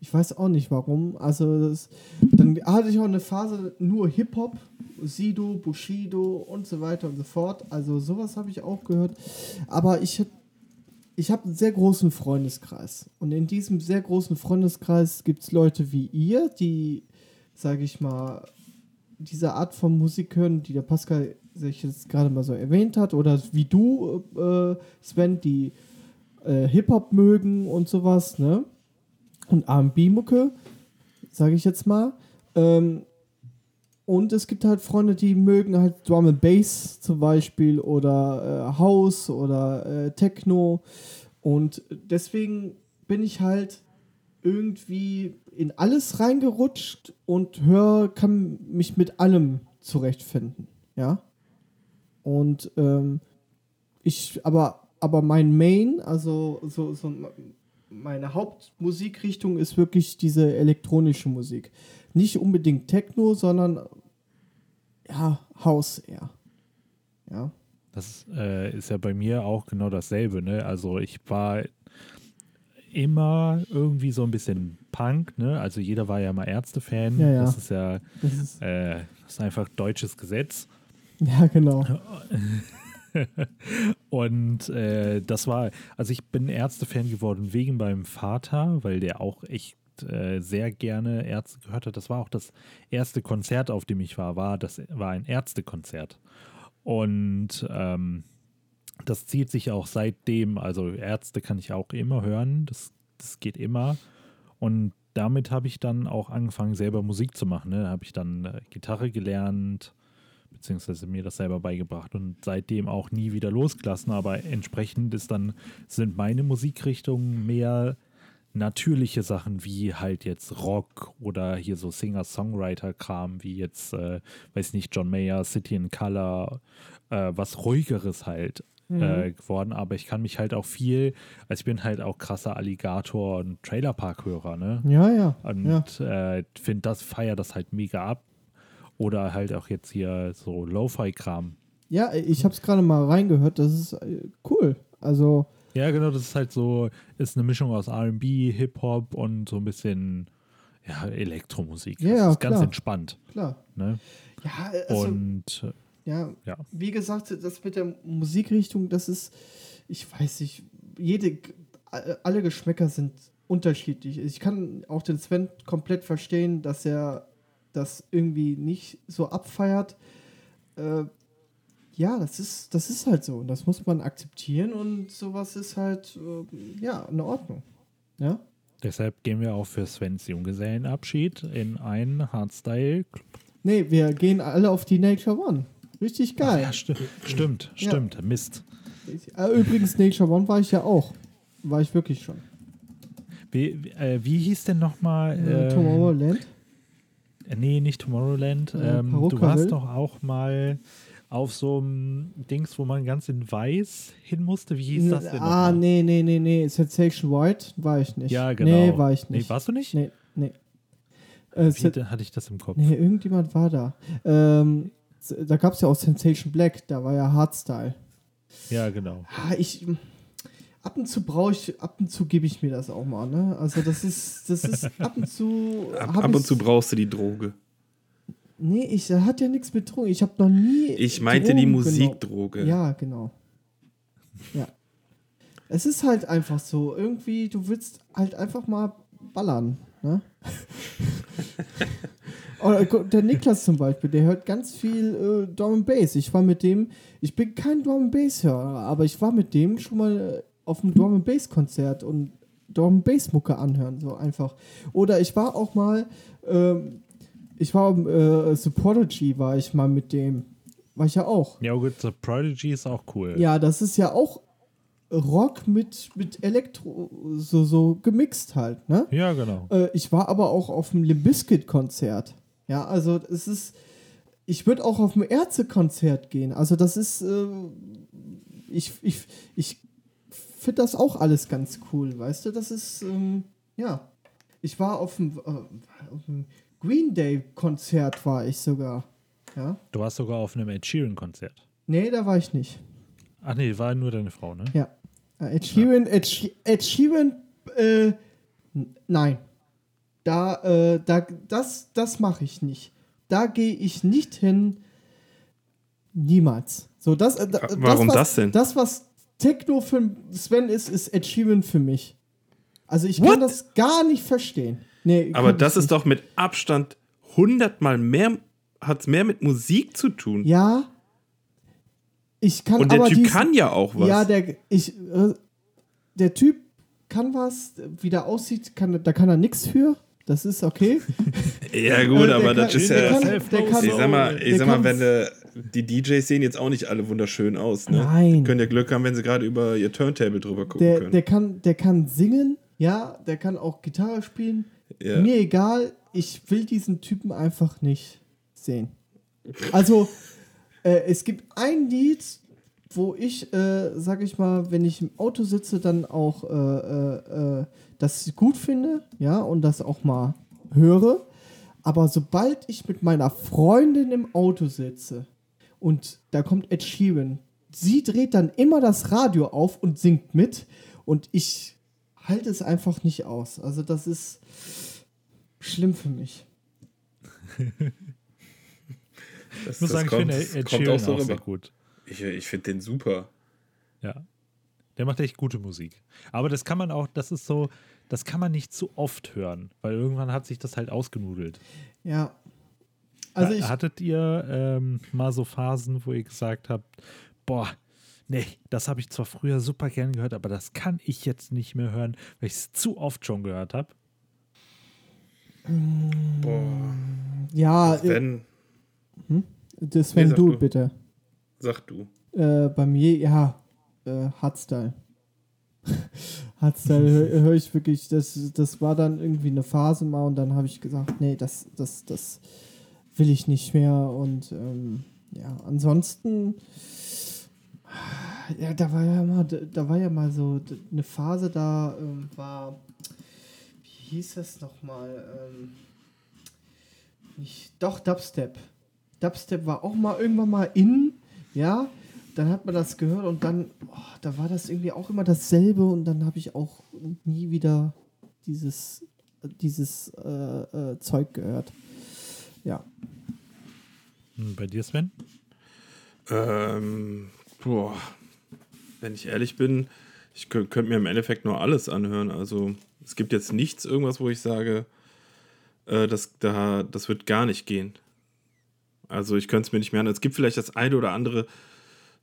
Ich weiß auch nicht warum. Also das, dann hatte ich auch eine Phase nur Hip-Hop, Sido, Bushido und so weiter und so fort. Also sowas habe ich auch gehört. Aber ich, ich habe einen sehr großen Freundeskreis. Und in diesem sehr großen Freundeskreis gibt es Leute wie ihr, die, sage ich mal, diese Art von Musik hören, die der Pascal sich jetzt gerade mal so erwähnt hat, oder wie du, äh, Sven, die äh, Hip-Hop mögen und sowas, ne? Und RB-Mucke, sage ich jetzt mal. Ähm, und es gibt halt Freunde, die mögen halt Drum and Bass zum Beispiel oder äh, House oder äh, Techno. Und deswegen bin ich halt irgendwie in alles reingerutscht und hör, kann mich mit allem zurechtfinden. Ja. Und ähm, ich, aber, aber mein Main, also so, so meine Hauptmusikrichtung ist wirklich diese elektronische Musik. Nicht unbedingt Techno, sondern ja, House eher. Ja. Das äh, ist ja bei mir auch genau dasselbe, ne? Also ich war immer irgendwie so ein bisschen Punk, ne? Also jeder war ja mal Ärzte-Fan. Ja, ja. Das ist ja Das ist, äh, das ist einfach deutsches Gesetz. ja, genau. Und äh, das war, also ich bin Ärzte-Fan geworden wegen meinem Vater, weil der auch echt äh, sehr gerne Ärzte gehört hat. Das war auch das erste Konzert, auf dem ich war, war das war ein Ärztekonzert. Und ähm, das zieht sich auch seitdem, also Ärzte kann ich auch immer hören, das, das geht immer. Und damit habe ich dann auch angefangen, selber Musik zu machen. Ne? Da habe ich dann äh, Gitarre gelernt, beziehungsweise mir das selber beigebracht und seitdem auch nie wieder losgelassen. Aber entsprechend ist dann, sind meine Musikrichtungen mehr natürliche Sachen wie halt jetzt Rock oder hier so Singer-Songwriter-Kram wie jetzt, äh, weiß nicht, John Mayer, City in Color, äh, was ruhigeres halt äh, geworden. Aber ich kann mich halt auch viel, also ich bin halt auch krasser Alligator- und Trailerpark-Hörer, ne? Ja, ja. Und ja. äh, finde das, feier das halt mega ab. Oder halt auch jetzt hier so Lo-Fi-Kram. Ja, ich habe es gerade mal reingehört. Das ist äh, cool. Also, Ja, genau, das ist halt so, ist eine Mischung aus RB, Hip-Hop und so ein bisschen ja, Elektromusik. Ja, das ja, ist ganz klar. entspannt. klar. Ne? Ja, also, und äh, ja, ja. wie gesagt, das mit der Musikrichtung, das ist, ich weiß nicht, jede, alle Geschmäcker sind unterschiedlich. Ich kann auch den Sven komplett verstehen, dass er das irgendwie nicht so abfeiert. Äh, ja, das ist, das ist halt so. Und das muss man akzeptieren und sowas ist halt, äh, ja, in Ordnung. Ja. Deshalb gehen wir auch für Svens Junggesellenabschied in einen Hardstyle. Nee, wir gehen alle auf die Nature One. Richtig geil. Ja, sti stimmt, Ja. stimmt. Mist. Äh, Übrigens, Nature One war ich ja auch. War ich wirklich schon. Wie, wie- äh, wie hieß denn nochmal? Äh, Ähm, Tomorrowland. Nee, nicht Tomorrowland. Äh, Ähm, du warst doch auch mal auf so einem Dings, wo man ganz in weiß hin musste. Wie hieß das denn? ah, nee, nee, nee, nee. Sensation White war ich nicht. Ja, genau. Nee, war ich Nee, nicht. warst du nicht? Nee, nee. Äh, Wie hatte ich das im Kopf? nee, irgendjemand war da. Ähm, da gab es ja auch Sensation Black, da war ja Hardstyle. Ja, genau. Ah, ich. Ab und zu brauche ich, ab und zu gebe ich mir das auch mal, ne? Also das ist, das ist ab und zu. Ab, ab und zu brauchst du die Droge. Nee, ich das hat ja nichts mit Drogen. Ich habe noch nie. Ich meinte die Drogen Musikdroge. genommen. Ja, genau. Ja. Es ist halt einfach so. Irgendwie, du willst halt einfach mal ballern, ne? Oder gu- der Niklas zum Beispiel, der hört ganz viel äh, Drum Bass. Ich war mit dem, ich bin kein Drum Bass Hörer, aber ich war mit dem schon mal äh, auf einem Drum and Bass Konzert und Drum and Bass Mucke anhören, so einfach. Oder ich war auch mal, ähm, ich war äh, Supportergy, war ich mal mit dem, war ich ja auch. Ja, gut, The Prodigy ist auch cool. Ja, das ist ja auch Rock mit, mit Elektro, so, so gemixt halt, ne? Ja, genau. Äh, ich war aber auch auf dem Limbiskit-Konzert. Ja, also es ist. Ich würde auch auf ein Ärzte-Konzert gehen. Also das ist. Äh, ich ich, ich finde das auch alles ganz cool, weißt du? Das ist. Ähm, ja. Ich war auf dem, äh, Green Day-Konzert, war ich sogar. Ja. Du warst sogar auf einem Ed Sheeran-Konzert. Nee, da war ich nicht. Ach nee, war nur deine Frau, ne? Ja. Äh, Ed Sheeran, Ed, She- Ed Sheeran, äh, nein. Da, äh, da, das, das mache ich nicht. Da gehe ich nicht hin. Niemals. So, das, äh, da- Wa- warum was, das denn? Das, was Techno für Sven ist, ist Sheeran für mich. Also ich What? kann das gar nicht verstehen. Nee, Aber das ist nicht. doch mit Abstand hundertmal mehr, hat es mehr mit Musik zu tun. Ja. Ich kann Und der aber Typ diesen- kann ja auch was. Ja, der, ich, äh, der Typ kann was, wie der aussieht, kann, da kann er nichts für. Das ist okay. Ja, gut, Äh, der aber kann- das ist der ja. kann- der kann- ich sag mal, der ich sag mal wenn du, die DJs sehen jetzt auch nicht alle wunderschön aus, ne? Nein. Können ja Glück haben, wenn sie gerade über ihr Turntable drüber gucken Der, können. der, kann, der kann singen, ja, der kann auch Gitarre spielen. Ja. Mir egal, ich will diesen Typen einfach nicht sehen. Also, äh, es gibt ein Lied, wo ich, äh, sag ich mal, wenn ich im Auto sitze, dann auch äh, äh, das gut finde, ja, und das auch mal höre. Aber sobald ich mit meiner Freundin im Auto sitze und da kommt Ed Sheeran, sie dreht dann immer das Radio auf und singt mit und ich halte es einfach nicht aus. Also das ist schlimm für mich. das, Ich muss das sagen, kommt, ich finde Ed Sheeran auch so auch sehr gut. Ich, ich finde den super. Ja. Der macht echt gute Musik. Aber das kann man auch, das ist so, das kann man nicht zu oft hören, weil irgendwann hat sich das halt ausgenudelt. Ja. Also ich, Hattet ihr ähm, mal so Phasen, wo ihr gesagt habt, boah, nee, das habe ich zwar früher super gern gehört, aber das kann ich jetzt nicht mehr hören, weil ich es zu oft schon gehört habe? Boah. ja, äh, Wenn, das Nee, du du. bitte. sag du. Äh, bei mir, ja, äh, Hardstyle. Hardstyle höre hör ich wirklich, das, das war dann irgendwie eine Phase mal und dann habe ich gesagt, nee, das, das, das will ich nicht mehr und ähm, ja, ansonsten, ja, da war ja mal, da war ja mal so eine Phase, da ähm, war, wie hieß es nochmal, ähm, doch, Dubstep. Dubstep war auch mal irgendwann mal in, ja, dann hat man das gehört und dann, oh, da war das irgendwie auch immer dasselbe und dann habe ich auch nie wieder dieses, dieses äh, äh, Zeug gehört. Ja. Hm, Bei dir, Sven? Ähm, boah. Wenn ich ehrlich bin, ich kö- könnte mir im Endeffekt nur alles anhören. Also Es gibt jetzt nichts, irgendwas, wo ich sage, äh, das, da, das wird gar nicht gehen. Also ich könnte es mir nicht mehr an. Es gibt vielleicht das eine oder andere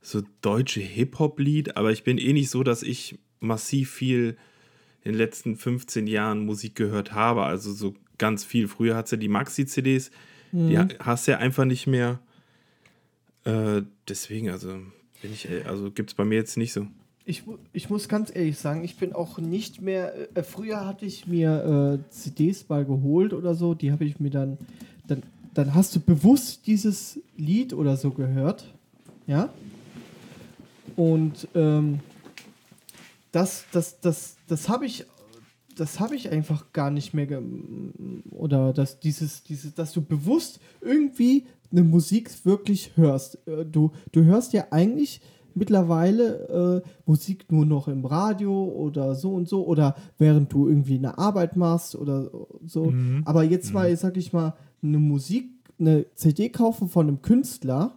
so deutsche Hip-Hop-Lied, aber ich bin eh nicht so, dass ich massiv viel in den letzten 15 Jahren Musik gehört habe. Also so ganz viel. Früher hat es ja die Maxi-CDs, mhm. die hast du ja einfach nicht mehr. Äh, deswegen, also bin ich, also gibt es bei mir jetzt nicht so. Ich, ich muss ganz ehrlich sagen, ich bin auch nicht mehr. Äh, früher hatte ich mir äh, CDs mal geholt oder so, die habe ich mir dann, dann. Dann hast du bewusst dieses Lied oder so gehört. Ja? Und ähm, das, das, das, das habe ich, das habe ich einfach gar nicht mehr oder dass dieses, dieses, dass du bewusst irgendwie eine Musik wirklich hörst. Äh, du, du hörst ja eigentlich mittlerweile äh, Musik nur noch im Radio oder so und so oder während du irgendwie eine Arbeit machst oder so. Mhm. Aber jetzt mhm. mal, sag ich mal, eine Musik, eine CD kaufen von einem Künstler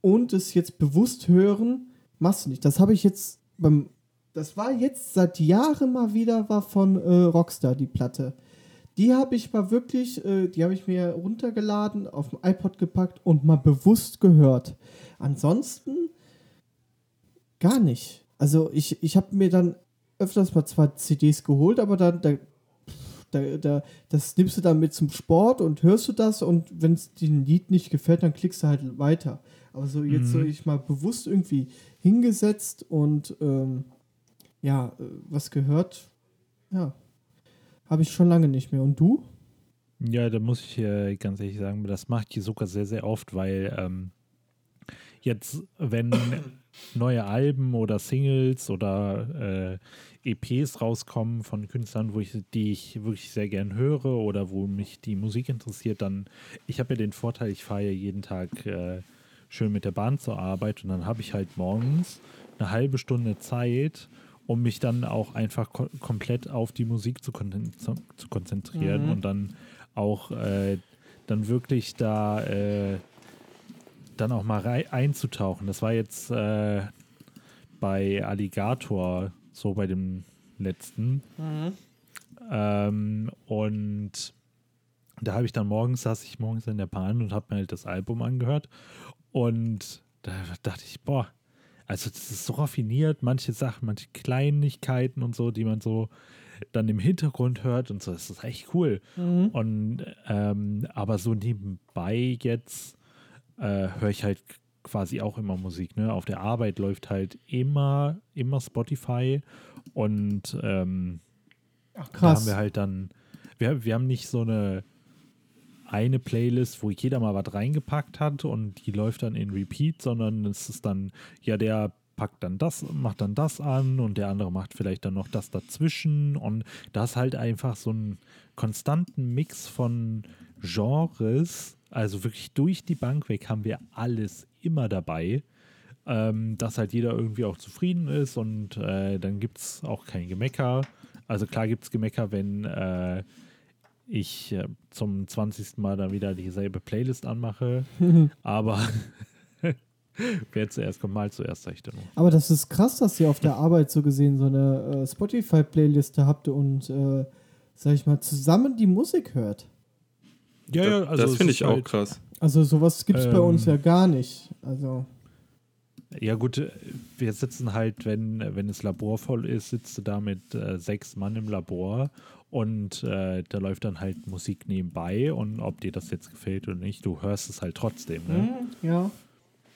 und es jetzt bewusst hören, machst du nicht. Das habe ich jetzt beim. Das war jetzt seit Jahren mal wieder war von äh, Rockstar, die Platte. Die habe ich mal wirklich, äh, die habe ich mir runtergeladen, auf dem iPod gepackt und mal bewusst gehört. Ansonsten gar nicht. Also ich, ich habe mir dann öfters mal zwei CDs geholt, aber dann, da, da, da, das nimmst du dann mit zum Sport und hörst du das und wenn es dir ein Lied nicht gefällt, dann klickst du halt weiter. Aber so jetzt mhm. so ich mal bewusst irgendwie hingesetzt und ähm, ja, äh, was gehört, ja, habe ich schon lange nicht mehr. Und du? Ja, da muss ich äh, ganz ehrlich sagen, das macht die sogar sehr, sehr oft, weil ähm, jetzt, wenn neue Alben oder Singles oder äh, EPs rauskommen von Künstlern, wo ich, die ich wirklich sehr gern höre oder wo mich die Musik interessiert, dann, ich habe ja den Vorteil, ich fahre ja jeden Tag äh, schön mit der Bahn zur Arbeit und dann habe ich halt morgens eine halbe Stunde Zeit, um mich dann auch einfach ko komplett auf die Musik zu, kon zu, konzentrieren mhm. und dann auch äh, dann wirklich da äh, dann auch mal einzutauchen. Das war jetzt äh, bei Alligator so bei dem letzten. Mhm. Ähm, und da habe ich dann morgens, saß ich morgens in der Bahn und habe mir halt das Album angehört. Und da dachte ich, boah, also das ist so raffiniert, manche Sachen, manche Kleinigkeiten und so, die man so dann im Hintergrund hört und so, das ist echt cool. Mhm. Und ähm, aber so nebenbei jetzt äh, höre ich halt quasi auch immer Musik. Ne? Auf der Arbeit läuft halt immer, immer Spotify und ähm, Ach, krass. da haben wir halt dann, wir, wir haben nicht so eine eine Playlist, wo jeder mal was reingepackt hat und die läuft dann in Repeat, sondern es ist dann, ja, der packt dann das, macht dann das an und der andere macht vielleicht dann noch das dazwischen und da ist halt einfach so einen konstanten Mix von Genres, also wirklich durch die Bank weg haben wir alles immer dabei, ähm, dass halt jeder irgendwie auch zufrieden ist und äh, dann gibt es auch kein Gemecker. Also klar gibt es Gemecker, wenn äh, ich äh, zum 20. Mal dann wieder dieselbe Playlist anmache. aber wer zuerst kommt, mal zuerst, sag ich dann. Aber das ist krass, dass ihr auf der Arbeit so gesehen so eine äh, Spotify-Playliste habt und, äh, sag ich mal, zusammen die Musik hört. Ja, ja, also das finde ich auch halt, krass. Also sowas gibt es ähm, bei uns ja gar nicht. Also. Ja, gut, wir sitzen halt, wenn, wenn das Labor voll ist, sitzt du da mit äh, sechs Mann im Labor und äh, da läuft dann halt Musik nebenbei und ob dir das jetzt gefällt oder nicht, du hörst es halt trotzdem. Ne? Mhm, ja.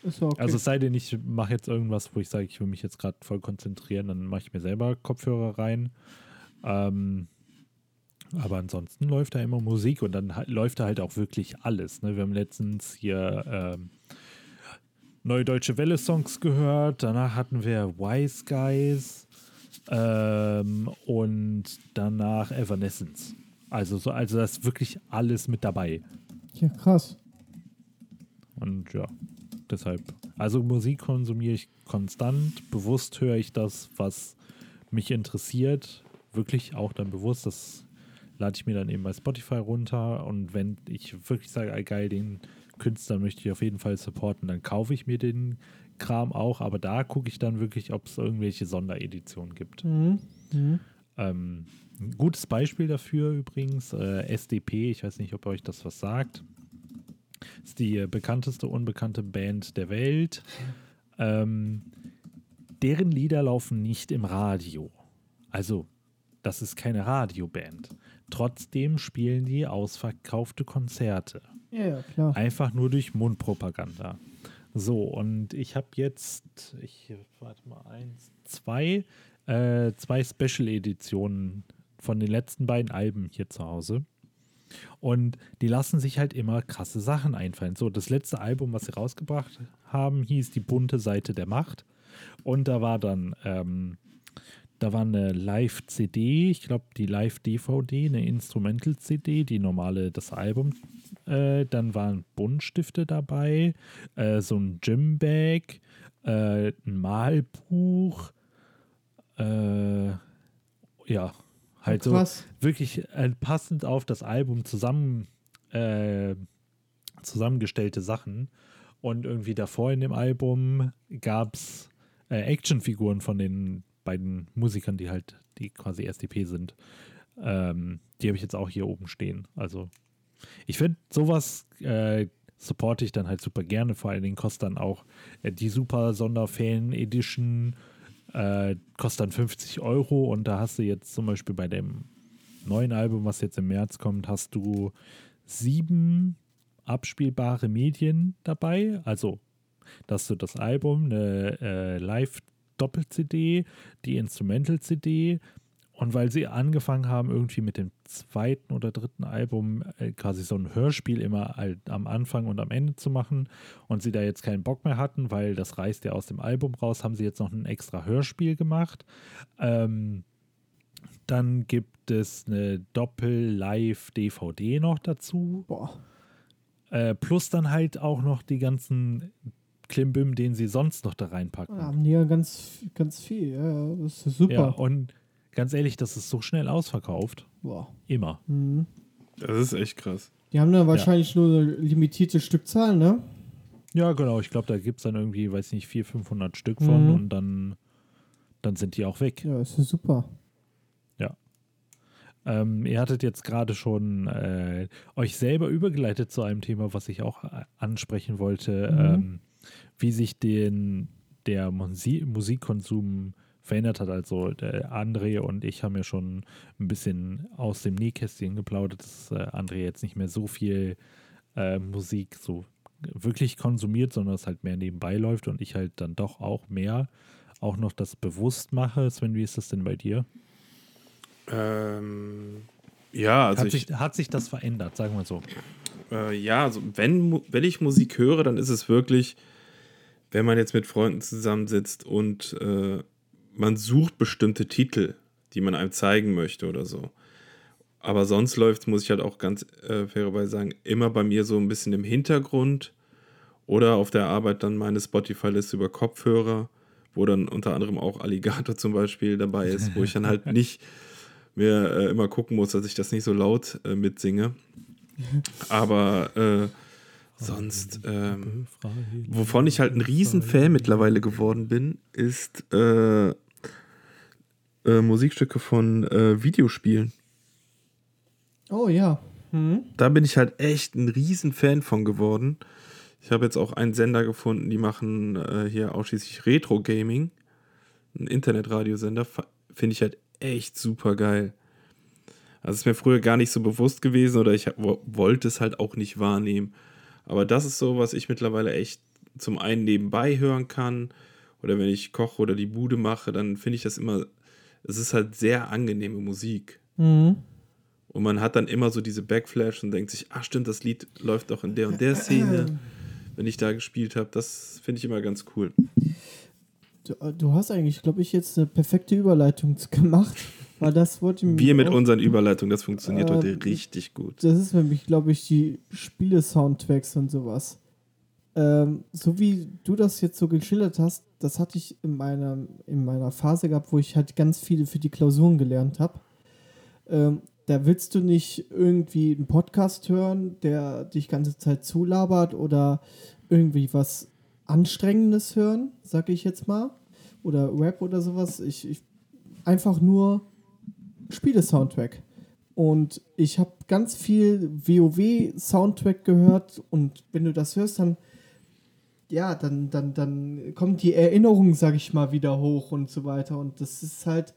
Ist okay. Also es sei denn, ich mache jetzt irgendwas, wo ich sage, ich will mich jetzt gerade voll konzentrieren, dann mache ich mir selber Kopfhörer rein. Ähm, aber ansonsten läuft da immer Musik und dann läuft da halt auch wirklich alles. Ne? Wir haben letztens hier ähm, Neue Deutsche Welle-Songs gehört, danach hatten wir Wise Guys, ähm, und danach Evanescence. Also, so, also das ist wirklich alles mit dabei. Ja, krass. Und ja, deshalb. Also Musik konsumiere ich konstant. Bewusst höre ich das, was mich interessiert. Wirklich auch dann bewusst. Das lade ich mir dann eben bei Spotify runter. Und wenn ich wirklich sage, geil, den Künstler möchte ich auf jeden Fall supporten, dann kaufe ich mir den Kram auch, aber da gucke ich dann wirklich, ob es irgendwelche Sondereditionen gibt. Mhm. Mhm. Ähm, ein gutes Beispiel dafür übrigens, äh, SDP, ich weiß nicht, ob euch das was sagt. Ist die äh, bekannteste unbekannte Band der Welt. Ähm, deren Lieder laufen nicht im Radio. Also, das ist keine Radioband. Trotzdem spielen die ausverkaufte Konzerte. Ja, ja, klar. Einfach nur durch Mundpropaganda. So, und ich habe jetzt, ich warte mal, eins, zwei, äh, zwei Special-Editionen von den letzten beiden Alben hier zu Hause. Und die lassen sich halt immer krasse Sachen einfallen. So, das letzte Album, was sie rausgebracht haben, hieß Die bunte Seite der Macht. Und da war dann, ähm, da war eine Live-CD, ich glaube die Live-DVD, eine Instrumental-CD, die normale, das Album. Äh, dann waren Buntstifte dabei, äh, so ein Gymbag, äh, ein Malbuch, äh, ja, halt so Krass. wirklich äh, passend auf das Album zusammen äh, zusammengestellte Sachen. Und irgendwie davor in dem Album gab es Actionfiguren von den beiden Musikern, die halt, die quasi SDP sind. Ähm, die habe ich jetzt auch hier oben stehen. Also ich finde, sowas äh, supporte ich dann halt super gerne. Vor allen Dingen kostet dann auch äh, die super Sonderfan Edition äh, kostet dann 50 Euro und da hast du jetzt zum Beispiel bei dem neuen Album, was jetzt im März kommt, hast du sieben abspielbare Medien dabei. Also, dass du das Album, eine äh, Live-Doppel-CD, die Instrumental-CD und weil sie angefangen haben, irgendwie mit dem zweiten oder dritten Album äh, quasi so ein Hörspiel immer halt am Anfang und am Ende zu machen und sie da jetzt keinen Bock mehr hatten, weil das reißt ja aus dem Album raus, haben sie jetzt noch ein extra Hörspiel gemacht. Ähm, dann gibt es eine Doppel-Live-DVD noch dazu. Boah. Äh, plus dann halt auch noch die ganzen Klimbim, den sie sonst noch da reinpacken. Da haben die ja ganz, ganz viel. Ja, ja, das ist super. Ja, und ganz ehrlich, das ist so schnell ausverkauft. Boah. Immer. Mhm. Das ist echt krass. Die haben dann wahrscheinlich nur eine limitierte Stückzahl, ne? Ja, genau. Ich glaube, da gibt es dann irgendwie, weiß nicht, 400, 500 Stück von Mhm. und dann, dann sind die auch weg. Ja, das ist super. Ähm, ihr hattet jetzt gerade schon äh, euch selber übergeleitet zu einem Thema, was ich auch äh, ansprechen wollte, Mhm. ähm, wie sich den, der Musi Musikkonsum verändert hat. Also der André und ich haben ja schon ein bisschen aus dem Nähkästchen geplaudert, dass äh, André jetzt nicht mehr so viel äh, Musik so wirklich konsumiert, sondern es halt mehr nebenbei läuft und ich halt dann doch auch mehr auch noch das bewusst mache. Sven, wie ist das denn bei dir? Ähm, ja, also hat, ich, sich, hat sich das verändert, sagen wir so. Äh, ja, also wenn, wenn ich Musik höre, dann ist es wirklich, wenn man jetzt mit Freunden zusammensitzt und äh, man sucht bestimmte Titel, die man einem zeigen möchte oder so. Aber sonst läuft, muss ich halt auch ganz äh, fairerweise sagen, immer bei mir so ein bisschen im Hintergrund oder auf der Arbeit dann meine Spotify-Liste über Kopfhörer, wo dann unter anderem auch Alligator zum Beispiel dabei ist, wo ich dann halt nicht mehr äh, immer gucken muss, dass ich das nicht so laut äh, mitsinge. Aber äh, sonst, ähm, wovon ich halt ein Riesenfan mittlerweile geworden bin, ist äh, äh, Musikstücke von äh, Videospielen. Oh ja. Mhm. Da bin ich halt echt ein Riesenfan von geworden. Ich habe jetzt auch einen Sender gefunden, die machen äh, hier ausschließlich Retro-Gaming. Ein Internetradiosender. Finde ich halt echt super geil. Also ist mir früher gar nicht so bewusst gewesen oder ich wollte es halt auch nicht wahrnehmen. Aber das ist so, was ich mittlerweile echt zum einen nebenbei hören kann oder wenn ich koche oder die Bude mache, dann finde ich das immer, es ist halt sehr angenehme Musik. Mhm. Und man hat dann immer so diese Backflash und denkt sich, ach stimmt, das Lied läuft doch in der und der Szene, wenn ich da gespielt habe. Das finde ich immer ganz cool. Du, äh, du hast eigentlich, glaube ich, jetzt eine perfekte Überleitung gemacht, weil das wollte ich Wir mit auch- unseren Überleitungen, das funktioniert Ähm, heute richtig gut. Das ist nämlich, glaube ich, die Spiele-Soundtracks und sowas. Ähm, so wie du das jetzt so geschildert hast, das hatte ich in meiner, in meiner Phase gehabt, wo ich halt ganz viele für die Klausuren gelernt habe. Ähm, da willst du nicht irgendwie einen Podcast hören, der dich ganze Zeit zulabert oder irgendwie was Anstrengendes hören, sag ich jetzt mal. Oder Rap oder sowas. Ich, ich einfach nur Spiele-Soundtrack. Und ich habe ganz viel WoW-Soundtrack gehört und wenn du das hörst, dann ja, dann, dann, dann kommt die Erinnerung, sag ich mal, wieder hoch und so weiter. Und das ist halt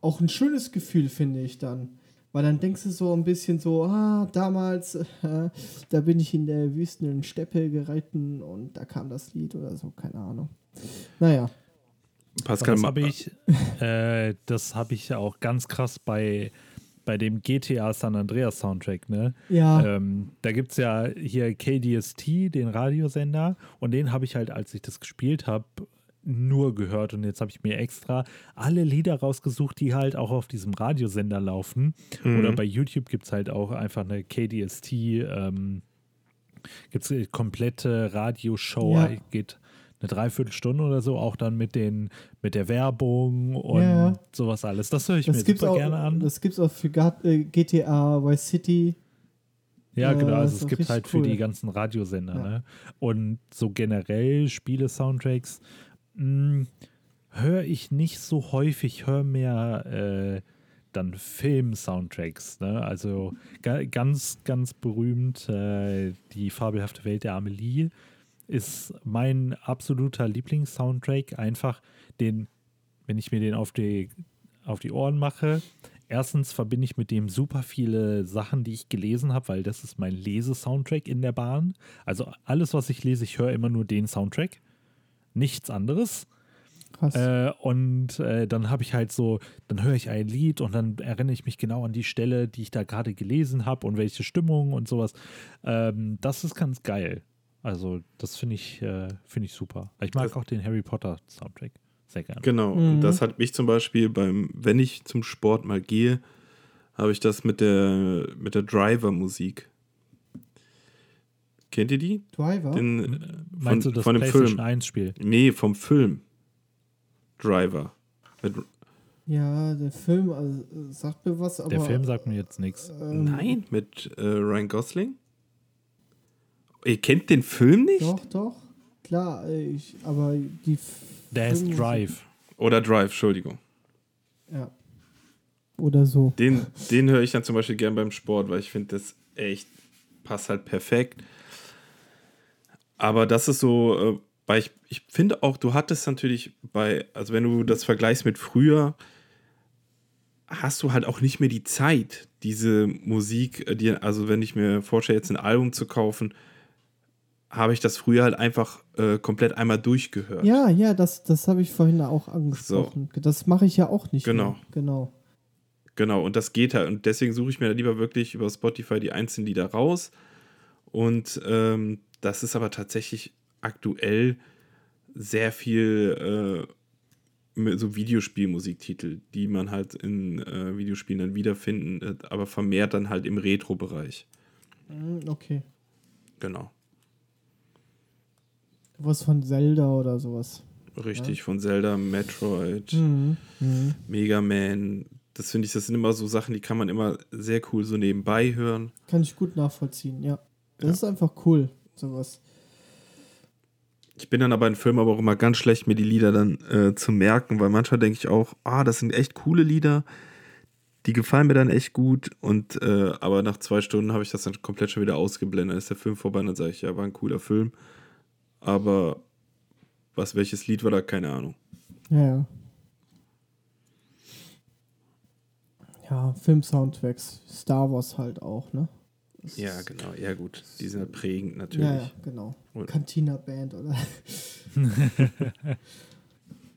auch ein schönes Gefühl, finde ich dann. Weil dann denkst du so ein bisschen so, ah, damals, äh, da bin ich in der Wüsten in Steppe geritten und da kam das Lied oder so, keine Ahnung. Naja. Pascal, das habe ich, äh, das habe ich auch ganz krass bei bei dem GTA San Andreas Soundtrack, ne? Ja. Ähm, da gibt es ja hier KDST, den Radiosender, und den habe ich halt, als ich das gespielt habe, nur gehört und jetzt habe ich mir extra alle Lieder rausgesucht, die halt auch auf diesem Radiosender laufen. Mhm. Oder bei YouTube gibt es halt auch einfach eine KDST, ähm, gibt es eine komplette Radioshow, ja. geht eine Dreiviertelstunde oder so, auch dann mit den, mit der Werbung und ja. sowas alles. Das höre ich das mir super auch, gerne an. Das gibt es auch für GTA äh, Vice City. Ja, genau. Also es gibt halt cool. für die ganzen Radiosender. Ja. Ne? Und so generell Spiele-Soundtracks hm, höre ich nicht so häufig, höre mehr äh, dann Film-Soundtracks. Ne? Also ga ganz, ganz berühmt äh, die fabelhafte Welt der Amelie ist mein absoluter Lieblings-Soundtrack. Einfach den, wenn ich mir den auf die, auf die Ohren mache, erstens verbinde ich mit dem super viele Sachen, die ich gelesen habe, weil das ist mein Lesesoundtrack in der Bahn. Also alles, was ich lese, ich höre immer nur den Soundtrack. Nichts anderes. Äh, und äh, dann habe ich halt so, dann höre ich ein Lied und dann erinnere ich mich genau an die Stelle, die ich da gerade gelesen habe und welche Stimmung und sowas. Ähm, das ist ganz geil. Also, das finde ich, äh, find ich super. Ich mag das auch den Harry Potter Soundtrack sehr gerne. Genau, mhm. das hat mich zum Beispiel beim, wenn ich zum Sport mal gehe, habe ich das mit der, mit der Driver-Musik. Kennt ihr die? Driver? Den, äh, von, Meinst du das von dem PlayStation 1 Spiel? Nee, vom Film. Driver. Mit ja, der Film also, sagt mir was, aber. Der Film sagt mir jetzt nichts. Ähm, Nein, mit äh, Ryan Gosling? Ihr kennt den Film nicht? Doch, doch. Klar, ich, aber die. Der ist Drive. Oder Drive, Entschuldigung. Ja. Oder so. Den, den höre ich dann zum Beispiel gern beim Sport, weil ich finde, das echt passt halt perfekt. Aber das ist so, äh, weil ich, ich finde auch, du hattest natürlich bei, also wenn du das vergleichst mit früher, hast du halt auch nicht mehr die Zeit, diese Musik, äh, die, also wenn ich mir vorstelle, jetzt ein Album zu kaufen, habe ich das früher halt einfach äh, komplett einmal durchgehört. Ja, ja, das, das habe ich vorhin auch angesprochen. So. Das mache ich ja auch nicht. Genau. Mehr. Genau. Genau, und das geht halt. Und deswegen suche ich mir lieber wirklich über Spotify die einzelnen Lieder raus. Und ähm, das ist aber tatsächlich aktuell sehr viel äh, so Videospielmusiktitel, die man halt in äh, Videospielen dann wiederfinden, aber vermehrt dann halt im Retro-Bereich. Hm, okay. Genau. Was von Zelda oder sowas. Richtig, ja? von Zelda, Metroid, mhm. Mhm. Mega Man. Das finde ich, das sind immer so Sachen, die kann man immer sehr cool so nebenbei hören. Kann ich gut nachvollziehen, ja. Das ja. ist einfach cool, sowas. Ich bin dann aber in Filmen aber auch immer ganz schlecht, mir die Lieder dann äh, zu merken, weil manchmal denke ich auch, ah, das sind echt coole Lieder, die gefallen mir dann echt gut und äh, aber nach zwei Stunden habe ich das dann komplett schon wieder ausgeblendet. Dann ist der Film vorbei und dann sage ich, ja, war ein cooler Film. Aber was, welches Lied war da? Keine Ahnung. Ja. Ja, Film-Soundtracks. Star Wars halt auch, ne? Das ja, genau. Ja, gut. Die sind halt prägend natürlich. Ja, ja genau. Cantina Band oder.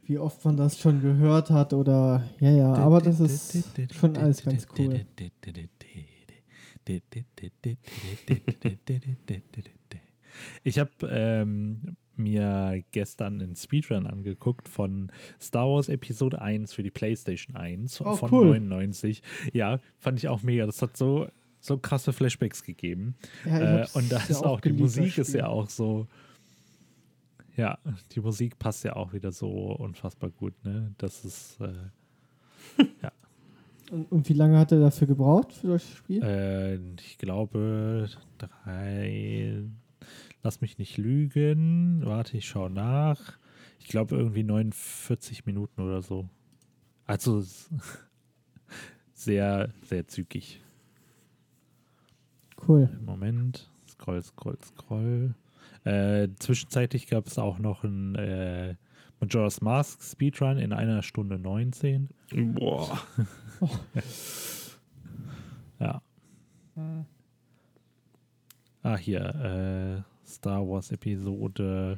Wie oft man das schon gehört hat oder. Ja, ja, aber das ist schon alles ganz cool. Ich habe ähm, mir gestern einen Speedrun angeguckt von Star Wars Episode 1 für die PlayStation 1 oh, von cool. 99. Ja, fand ich auch mega. Das hat so, so krasse Flashbacks gegeben. Ja, äh, und da ist auch, die Musik ist ja auch so. Ja, die Musik passt ja auch wieder so unfassbar gut, ne? Das ist äh, ja. Und, und, wie lange hat er dafür gebraucht für das Spiel? Äh, ich glaube drei, lass mich nicht lügen. Warte, ich schaue nach. Ich glaube irgendwie 49 Minuten oder so. Also sehr, sehr zügig. Cool. Moment. Scroll, scroll, scroll. Äh, zwischenzeitlich gab es auch noch ein äh, Majora's Mask Speedrun in einer Stunde 19. Boah. Ja. Ah, hier. Äh, Star Wars Episode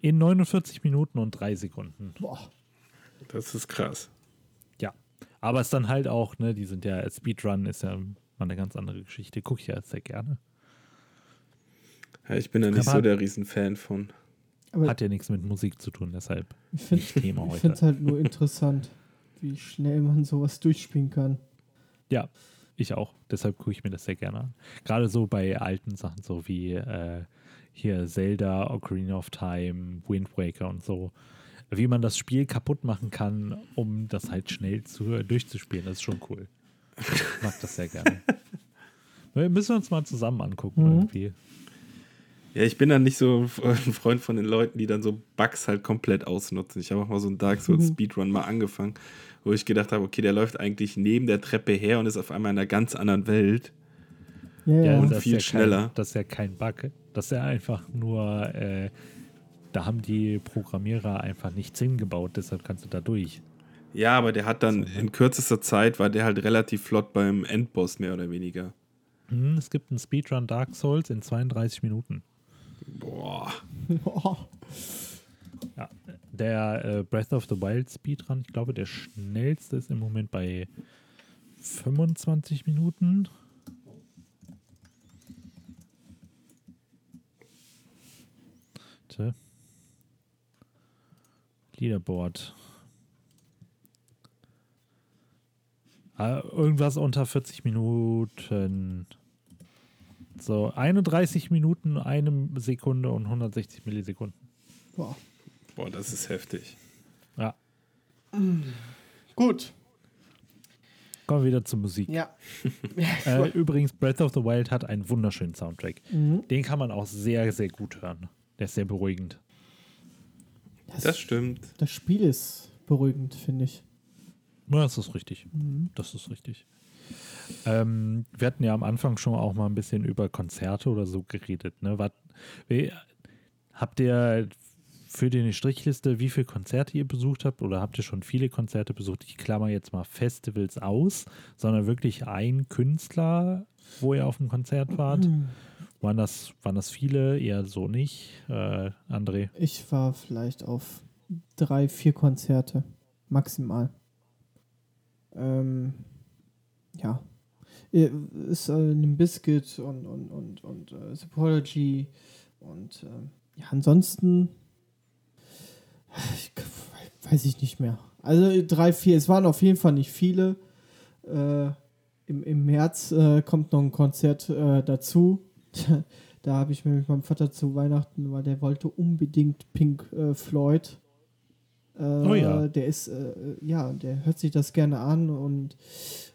in 49 Minuten und 3 Sekunden. Boah. Das ist krass. Ja. Aber es ist dann halt auch, ne, die sind ja, Speedrun ist ja mal eine ganz andere Geschichte. Gucke ich ja sehr gerne. Ja, ich bin da nicht Aber- so der Riesenfan von. Aber Hat ja nichts mit Musik zu tun, deshalb ich finde nicht Thema ich finde heute. es halt nur interessant, wie schnell man sowas durchspielen kann. Ja, ich auch. Deshalb gucke ich mir das sehr gerne an. Gerade so bei alten Sachen, so wie äh, hier Zelda, Ocarina of Time, Wind Waker und so. Wie man das Spiel kaputt machen kann, um das halt schnell zu, durchzuspielen, das ist schon cool. Ich mag das sehr gerne. Wir müssen uns mal zusammen angucken Mhm. irgendwie. Ja, ich bin dann nicht so ein Freund von den Leuten, die dann so Bugs halt komplett ausnutzen. Ich habe auch mal so einen Dark Souls Mhm. Speedrun mal angefangen, wo ich gedacht habe, okay, der läuft eigentlich neben der Treppe her und ist auf einmal in einer ganz anderen Welt. Ja, ja. und das ist viel ja schneller. Kein, das ist ja kein Bug. Das ist ja einfach nur, äh, da haben die Programmierer einfach nichts hingebaut, deshalb kannst du da durch. Ja, aber der hat dann So, in kürzester Zeit, war der halt relativ flott beim Endboss mehr oder weniger. Hm, es gibt einen Speedrun Dark Souls in 32 Minuten. Boah. Boah. Ja, der äh, Breath of the Wild Speedrun, ich glaube, der schnellste ist im Moment bei 25 Minuten. Tja. Leaderboard. Ah, irgendwas unter 40 Minuten. So, 31 Minuten, eine Sekunde und 160 Millisekunden. Boah. Boah, das ist heftig. Ja, Gut. kommen wir wieder zur Musik. Ja. Äh, übrigens, Breath of the Wild hat einen wunderschönen Soundtrack. Mhm. Den kann man auch sehr, sehr gut hören. Der ist sehr beruhigend. Das stimmt. Das Spiel ist beruhigend, finde ich. Ja, das ist richtig. Das ist richtig. Ähm, wir hatten ja am Anfang schon auch mal ein bisschen über Konzerte oder so geredet. Ne? Was, wie, habt ihr für die Strichliste, wie viele Konzerte ihr besucht habt oder habt ihr schon viele Konzerte besucht? Ich klammer jetzt mal Festivals aus, sondern wirklich ein Künstler, wo ihr auf dem Konzert wart. Waren das, waren das viele? Eher so nicht. Äh, André? Ich war vielleicht auf drei, vier Konzerte. Maximal. Ähm, ja. Äh, Ist äh, Limp Bizkit und, und, und, und äh, Apology und ähm, ja, ansonsten ich, weiß ich nicht mehr. Also drei, vier, es waren auf jeden Fall nicht viele. Äh, im, Im März äh, kommt noch ein Konzert äh, dazu. da habe ich mir mit meinem Vater zu Weihnachten, weil der wollte unbedingt Pink äh, Floyd. Äh, Oh ja. Der ist, äh, ja, der hört sich das gerne an und äh,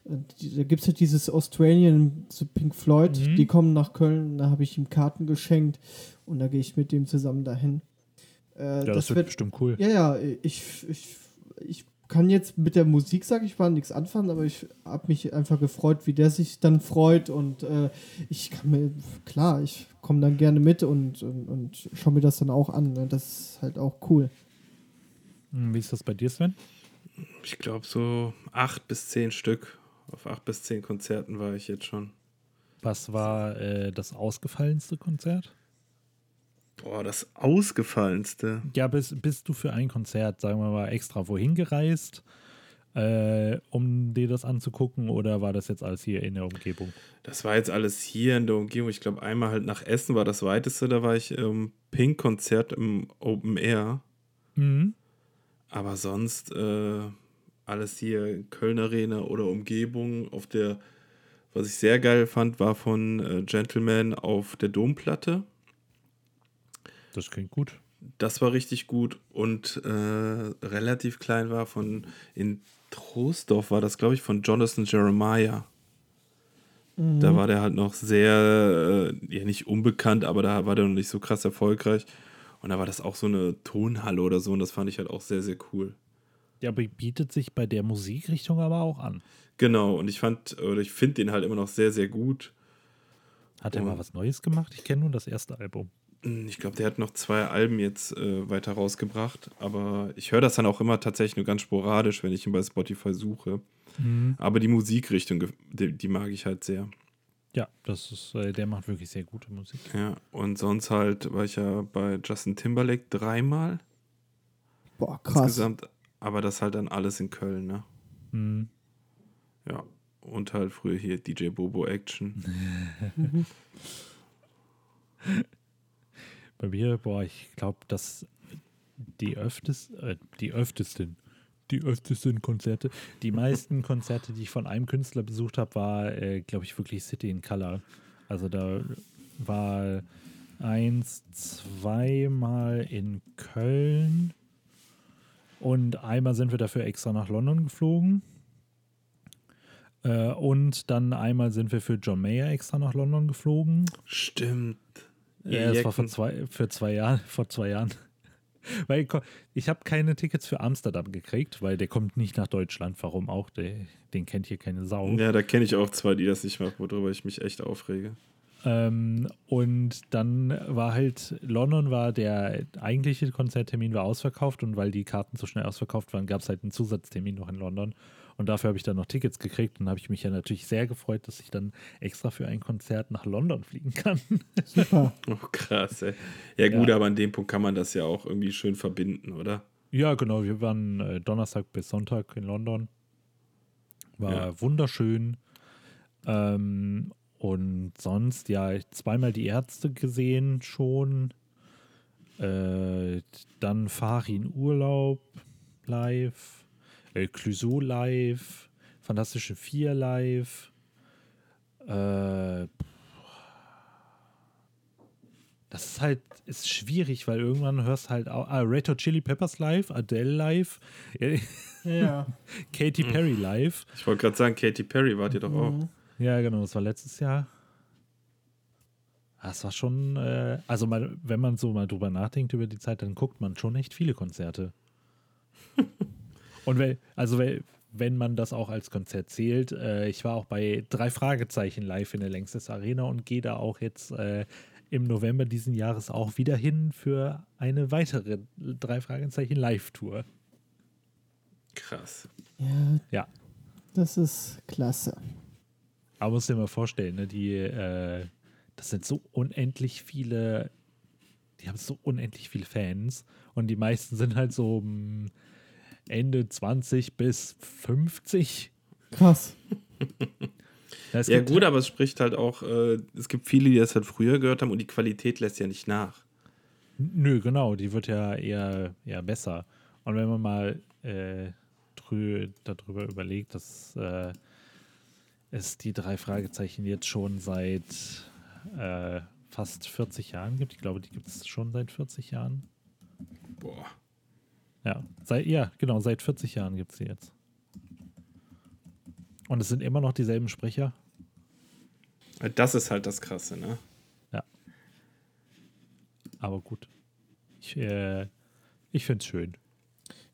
da gibt es halt dieses Australian zu Pink Floyd, Mhm. die kommen nach Köln, da habe ich ihm Karten geschenkt und da gehe ich mit dem zusammen dahin. Äh, Ja, das, wird bestimmt cool. ja, ja, ich, ich, ich kann jetzt mit der Musik, sage ich mal, nichts anfangen, aber ich habe mich einfach gefreut, wie der sich dann freut und äh, ich kann mir, klar, ich komme dann gerne mit und, und, und schaue mir das dann auch an. Ne? Das ist halt auch cool. Hm, Wie ist das bei dir, Sven? Ich glaube, so acht bis zehn Stück. Auf acht bis zehn Konzerten war ich jetzt schon. Was war äh, das ausgefallenste Konzert? Boah, das Ausgefallenste. Ja, bist, bist du für ein Konzert, sagen wir mal, extra wohin gereist, äh, um dir das anzugucken oder war das jetzt alles hier in der Umgebung? Das war jetzt alles hier in der Umgebung. Ich glaube, einmal halt nach Essen war das weiteste. Da war ich im Pink-Konzert im Open Air. Mhm. Aber sonst äh, alles hier Köln Arena oder Umgebung. Auf der, was ich sehr geil fand, war von äh, Gentleman auf der Domplatte. Das klingt gut. Das war richtig gut und äh, relativ klein war von in Troisdorf war das, glaube ich, von Jonathan Jeremiah. Da war der halt noch sehr, äh, ja nicht unbekannt, aber da war der noch nicht so krass erfolgreich. Und da war das auch so eine Tonhalle oder so und das fand ich halt auch sehr, sehr cool. Ja, bietet sich bei der Musikrichtung aber auch an. Genau, und ich fand, oder ich finde den halt immer noch sehr, sehr gut. Hat er mal was Neues gemacht? Ich kenne nur das erste Album. Hm, ich glaube, der hat noch zwei Alben jetzt äh, weiter rausgebracht, aber ich höre das dann auch immer tatsächlich nur ganz sporadisch, wenn ich ihn bei Spotify suche. Mhm. Aber die Musikrichtung, die, die, mag ich halt sehr. Ja, das ist, äh, der macht wirklich sehr gute Musik. Ja, und sonst halt war ich ja bei Justin Timberlake dreimal. Boah, krass. Insgesamt, aber das halt dann alles in Köln, ne? Mhm. Ja, und halt früher hier DJ Bobo Action. Bei mir, boah, ich glaube, dass die öftest, äh, die öftesten, die öftesten Konzerte, die meisten Konzerte, die ich von einem Künstler besucht habe, war, äh, glaube ich, wirklich City in Color. Also da war eins, zweimal in Köln und einmal sind wir dafür extra nach London geflogen. Äh, und dann einmal sind wir für John Mayer extra nach London geflogen. Stimmt. Ja, das war vor zwei, für zwei Jahren, vor zwei Jahren. Weil ich, habe keine Tickets für Amsterdam gekriegt, weil der kommt nicht nach Deutschland. Warum auch? Der, den kennt hier keine Sau. Ja, da kenne ich auch zwei, die das nicht machen, worüber ich mich echt aufrege. Ähm, und dann war halt, London war der eigentliche Konzerttermin war ausverkauft und weil die Karten so schnell ausverkauft waren, gab es halt einen Zusatztermin noch in London. Und dafür habe ich dann noch Tickets gekriegt und habe ich mich ja natürlich sehr gefreut, dass ich dann extra für ein Konzert nach London fliegen kann. Super. oh, krass, ey. Ja, gut, ja. aber an dem Punkt kann man das ja auch irgendwie schön verbinden, oder? Ja, genau. Wir waren äh, Donnerstag bis Sonntag in London. War ja. wunderschön. Ähm, und sonst, ja, zweimal die Ärzte gesehen schon. Äh, dann fahre in Urlaub live. El Clouseau live, Fantastische Vier live. Äh, das ist halt ist schwierig, weil irgendwann hörst halt auch ah, Red Hot Chili Peppers live, Adele live, ja. Katy Perry live. Ich wollte gerade sagen, Katy Perry wart ihr doch auch. Ja, genau, das war letztes Jahr. Das war schon, äh, also mal, wenn man so mal drüber nachdenkt über die Zeit, dann guckt man schon echt viele Konzerte. Und wenn, also wenn man das auch als Konzert zählt, äh, ich war auch bei drei Fragezeichen live in der Längstes Arena und gehe da auch jetzt äh, im November diesen Jahres auch wieder hin für eine weitere drei Fragezeichen Live-Tour. Krass. Ja. Ja. Das ist klasse. Aber muss dir mal vorstellen, ne, die, äh, das sind so unendlich viele, die haben so unendlich viele Fans und die meisten sind halt so hm, Ende 20 bis 50. Krass. ja, gut, aber es spricht halt auch, äh, es gibt viele, die das halt früher gehört haben und die Qualität lässt ja nicht nach. Nö, genau, die wird ja eher, eher besser. Und wenn man mal äh, drü darüber überlegt, dass äh, es die drei Fragezeichen jetzt schon seit äh, fast 40 Jahren gibt, ich glaube, die gibt es schon seit 40 Jahren. Boah. Ja, seit, ja, genau, seit 40 Jahren gibt es sie jetzt. Und es sind immer noch dieselben Sprecher. Das ist halt das Krasse, ne? Ja. Aber gut. Ich, äh, ich finde es schön.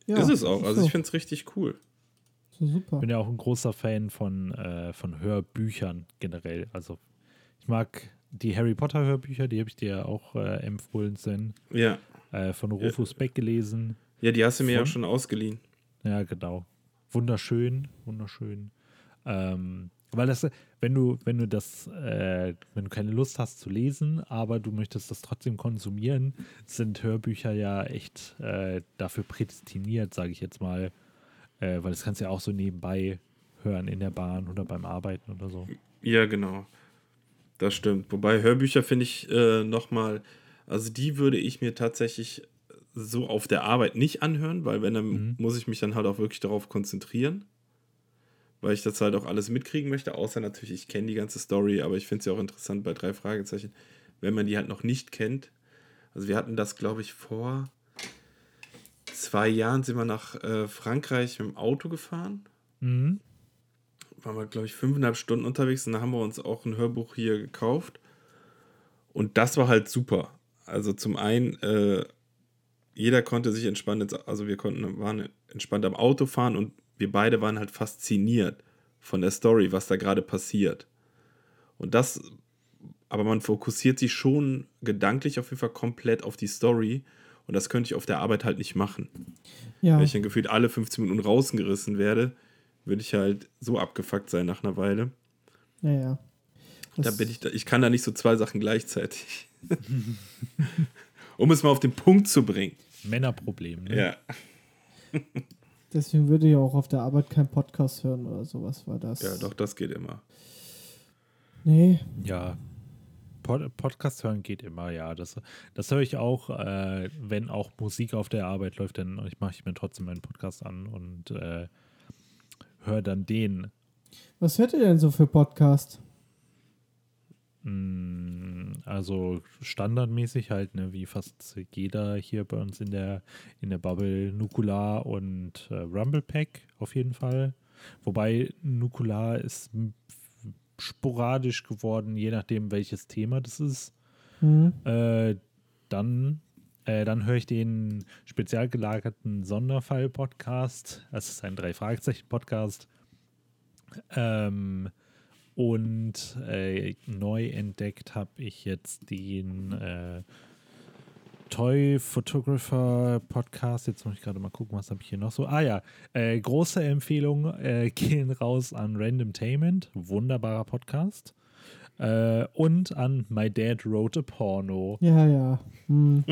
Ja, ist es auch. Also so. ich finde es richtig cool. Super. Bin ja auch ein großer Fan von, äh, von Hörbüchern generell. Also ich mag die Harry Potter Hörbücher, die habe ich dir auch äh, empfohlen, Sven. Ja. Äh, von Rufus ja. Beck gelesen. Ja, die hast du mir Von, ja schon ausgeliehen. Ja, genau. Wunderschön, wunderschön. Ähm, weil das, wenn du, wenn du das, äh, wenn du keine Lust hast zu lesen, aber du möchtest das trotzdem konsumieren, sind Hörbücher ja echt äh, dafür prädestiniert, sage ich jetzt mal. Äh, weil das kannst du ja auch so nebenbei hören in der Bahn oder beim Arbeiten oder so. Ja, genau. Das stimmt. Wobei Hörbücher finde ich äh, nochmal, also die würde ich mir tatsächlich so auf der Arbeit nicht anhören, weil wenn, dann mhm. muss ich mich dann halt auch wirklich darauf konzentrieren. Weil ich das halt auch alles mitkriegen möchte, außer natürlich, ich kenne die ganze Story, aber ich finde es ja auch interessant bei drei Fragezeichen, wenn man die halt noch nicht kennt. Also wir hatten das, glaube ich, vor zwei Jahren sind wir nach äh, Frankreich mit dem Auto gefahren. Mhm. Waren wir, glaube ich, fünfeinhalb Stunden unterwegs und dann haben wir uns auch ein Hörbuch hier gekauft. Und das war halt super. Also zum einen äh, jeder konnte sich entspannt, also wir konnten, waren entspannt am Auto fahren und wir beide waren halt fasziniert von der Story, was da gerade passiert. Und das, aber man fokussiert sich schon gedanklich auf jeden Fall komplett auf die Story. Und das könnte ich auf der Arbeit halt nicht machen. Ja. Wenn ich dann gefühlt alle 15 Minuten rausgerissen werde, würde ich halt so abgefuckt sein nach einer Weile. Ja, ja. da bin ich, da, ich kann da nicht so zwei Sachen gleichzeitig. um es mal auf den Punkt zu bringen. Männerproblem, ne? Ja. Deswegen würde ich auch auf der Arbeit keinen Podcast hören oder sowas, war das. Ja, doch, das geht immer. Nee. Ja. Pod Podcast hören geht immer, ja. Das, das höre ich auch, äh, wenn auch Musik auf der Arbeit läuft, dann mache ich mir trotzdem meinen Podcast an und äh, höre dann den. Was hört ihr denn so für Podcast? Mm, also standardmäßig halt, ne, wie fast jeder hier bei uns in der, in der Bubble, Nukular und äh, Rumble Pack auf jeden Fall. Wobei Nukular ist sporadisch geworden, je nachdem welches Thema das ist. Mhm. Äh, dann äh, dann höre ich den spezial gelagerten Sonderfall-Podcast. Das ist ein Drei-Fragezeichen-Podcast. Ähm, und äh, neu entdeckt habe ich jetzt den äh, Toy Photographer Podcast. Jetzt muss ich gerade mal gucken, was habe ich hier noch so. Ah ja, äh, große Empfehlung äh, gehen raus an Randomtainment. Wunderbarer Podcast. Äh, und an My Dad Wrote a Porno. Ja, ja. Hm.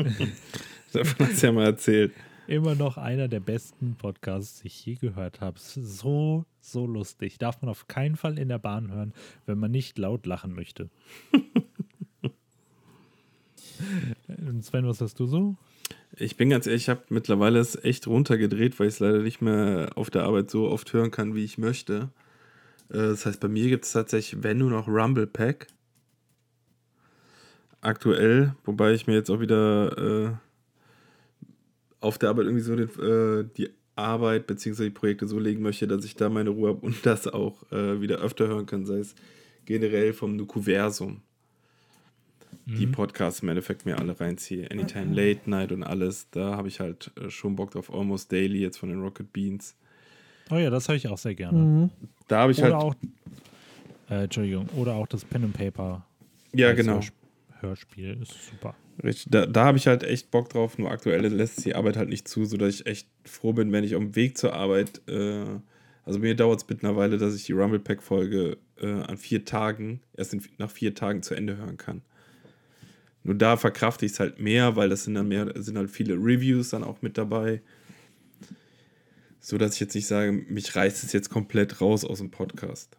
Davon hast du ja mal erzählt immer noch einer der besten Podcasts, die ich je gehört habe. So, so lustig. Darf man auf keinen Fall in der Bahn hören, wenn man nicht laut lachen möchte. Sven, was hast du so? Ich bin ganz ehrlich, ich habe mittlerweile es echt runtergedreht, weil ich es leider nicht mehr auf der Arbeit so oft hören kann, wie ich möchte. Äh, das heißt, bei mir gibt es tatsächlich, wenn nur noch Rumble Pack. Aktuell, wobei ich mir jetzt auch wieder äh, auf der Arbeit irgendwie so den, äh, die Arbeit bzw. die Projekte so legen möchte, dass ich da meine Ruhe habe und das auch äh, wieder öfter hören kann, sei es generell vom Nukuversum. Mhm. Die Podcasts im Endeffekt mir alle reinziehe. Anytime okay. Late Night und alles. Da habe ich halt äh, schon Bock drauf. Almost Daily jetzt von den Rocket Beans. Oh ja, das höre ich auch sehr gerne. Mhm. Da habe ich oder halt. Auch, äh, Entschuldigung, oder auch das Pen and Paper. Ja, genau. Hörspiel ist super. Richtig, da, da habe ich halt echt Bock drauf, nur aktuell lässt die Arbeit halt nicht zu, sodass ich echt froh bin, wenn ich auf dem Weg zur Arbeit, äh, also mir dauert es mittlerweile, dass ich die Rumble Pack-Folge äh, an vier Tagen, erst in, nach vier Tagen zu Ende hören kann. Nur da verkrafte ich es halt mehr, weil das sind dann mehr, sind halt viele Reviews dann auch mit dabei. So dass ich jetzt nicht sage, mich reißt es jetzt komplett raus aus dem Podcast.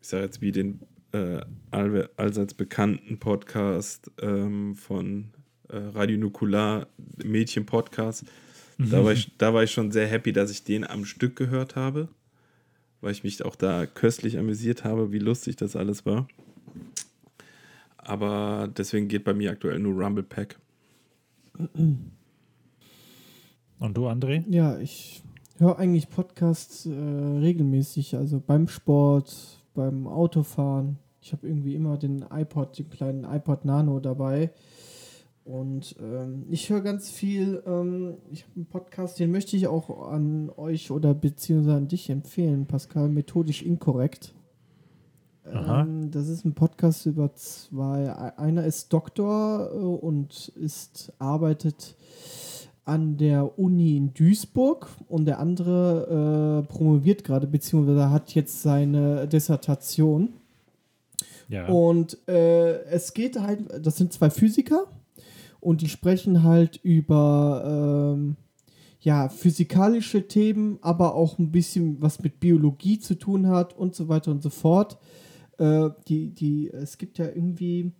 Ich sage jetzt wie den äh, allseits bekannten Podcast ähm, von äh, Radio Nukular, Mädchen-Podcast. Mhm. Da, war ich, da war ich schon sehr happy, dass ich den am Stück gehört habe, weil ich mich auch da köstlich amüsiert habe, wie lustig das alles war. Aber deswegen geht bei mir aktuell nur Rumble Pack. Und du, André? Ja, ich höre eigentlich Podcasts äh, regelmäßig, also beim Sport, beim Autofahren. Ich habe irgendwie immer den iPod, den kleinen iPod Nano dabei. Und ähm, ich höre ganz viel. Ähm, ich habe einen Podcast, den möchte ich auch an euch oder beziehungsweise an dich empfehlen, Pascal, methodisch inkorrekt. Ähm, das ist ein Podcast über zwei. Einer ist Doktor äh, und ist arbeitet an der Uni in Duisburg und der andere äh, promoviert gerade, beziehungsweise hat jetzt seine Dissertation. Ja. Und äh, es geht halt, das sind zwei Physiker und die sprechen halt über ähm, ja, physikalische Themen, aber auch ein bisschen was mit Biologie zu tun hat und so weiter und so fort. Äh, die, die, es gibt ja irgendwie,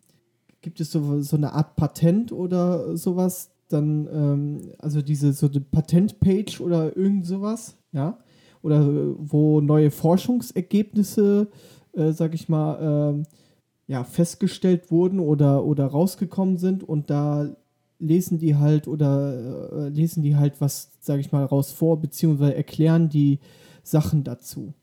gibt es so, so eine Art Patent oder sowas, dann, ähm, also diese so eine Patentpage oder irgend sowas, ja, oder wo neue Forschungsergebnisse, äh, sag ich mal, äh, ja, festgestellt wurden oder, oder rausgekommen sind und da lesen die halt oder äh, lesen die halt was, sag ich mal, raus vor, beziehungsweise erklären die Sachen dazu.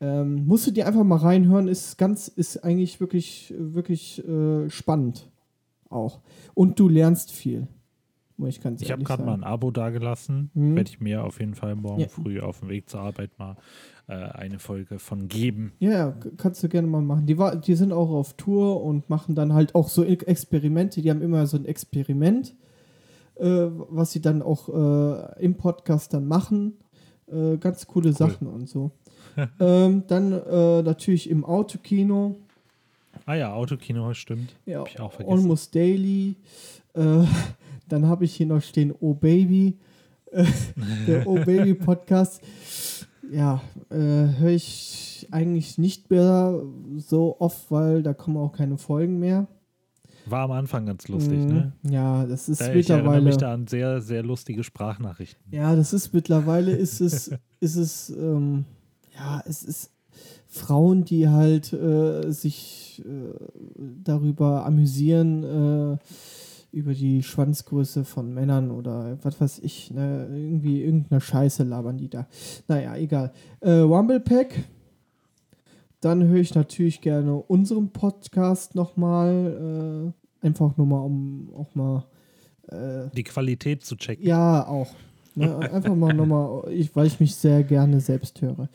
Ähm, musst du dir einfach mal reinhören, ist ganz, ist eigentlich wirklich, wirklich äh, spannend auch. Und du lernst viel ich Ich habe gerade mal ein Abo dagelassen. Mhm. Werde ich mir auf jeden Fall morgen Ja. früh auf dem Weg zur Arbeit mal äh, eine Folge von geben. Ja, kannst du gerne mal machen. Die, war, die sind auch auf Tour und machen dann halt auch so Experimente. Die haben immer so ein Experiment, äh, was sie dann auch äh, im Podcast dann machen. Äh, ganz coole Sachen und so. ähm, dann äh, natürlich im Autokino. Ah ja, Autokino, stimmt. Ja, Hab ich auch vergessen. Almost Daily. Äh, dann habe ich hier noch stehen Oh Baby. Äh, der Oh Baby Podcast. Ja, äh, höre ich eigentlich nicht mehr so oft, weil da kommen auch keine Folgen mehr. War am Anfang ganz lustig, Mm, ne? Ja, das ist Da, ich erinnere mittlerweile. mich da an sehr, sehr lustige Sprachnachrichten. Ja, das ist mittlerweile ist es, ist es, ähm, ja, es ist Frauen, die halt äh, sich äh, darüber amüsieren, äh, über die Schwanzgröße von Männern oder was weiß ich, ne, irgendwie irgendeine Scheiße labern die da. Naja, egal. Äh, Rumblepack. Dann höre ich natürlich gerne unseren Podcast nochmal. Äh, einfach nur mal, um auch mal äh, Die Qualität zu checken. ja, auch. Ne? Einfach mal nochmal, ich, weil ich mich sehr gerne selbst höre.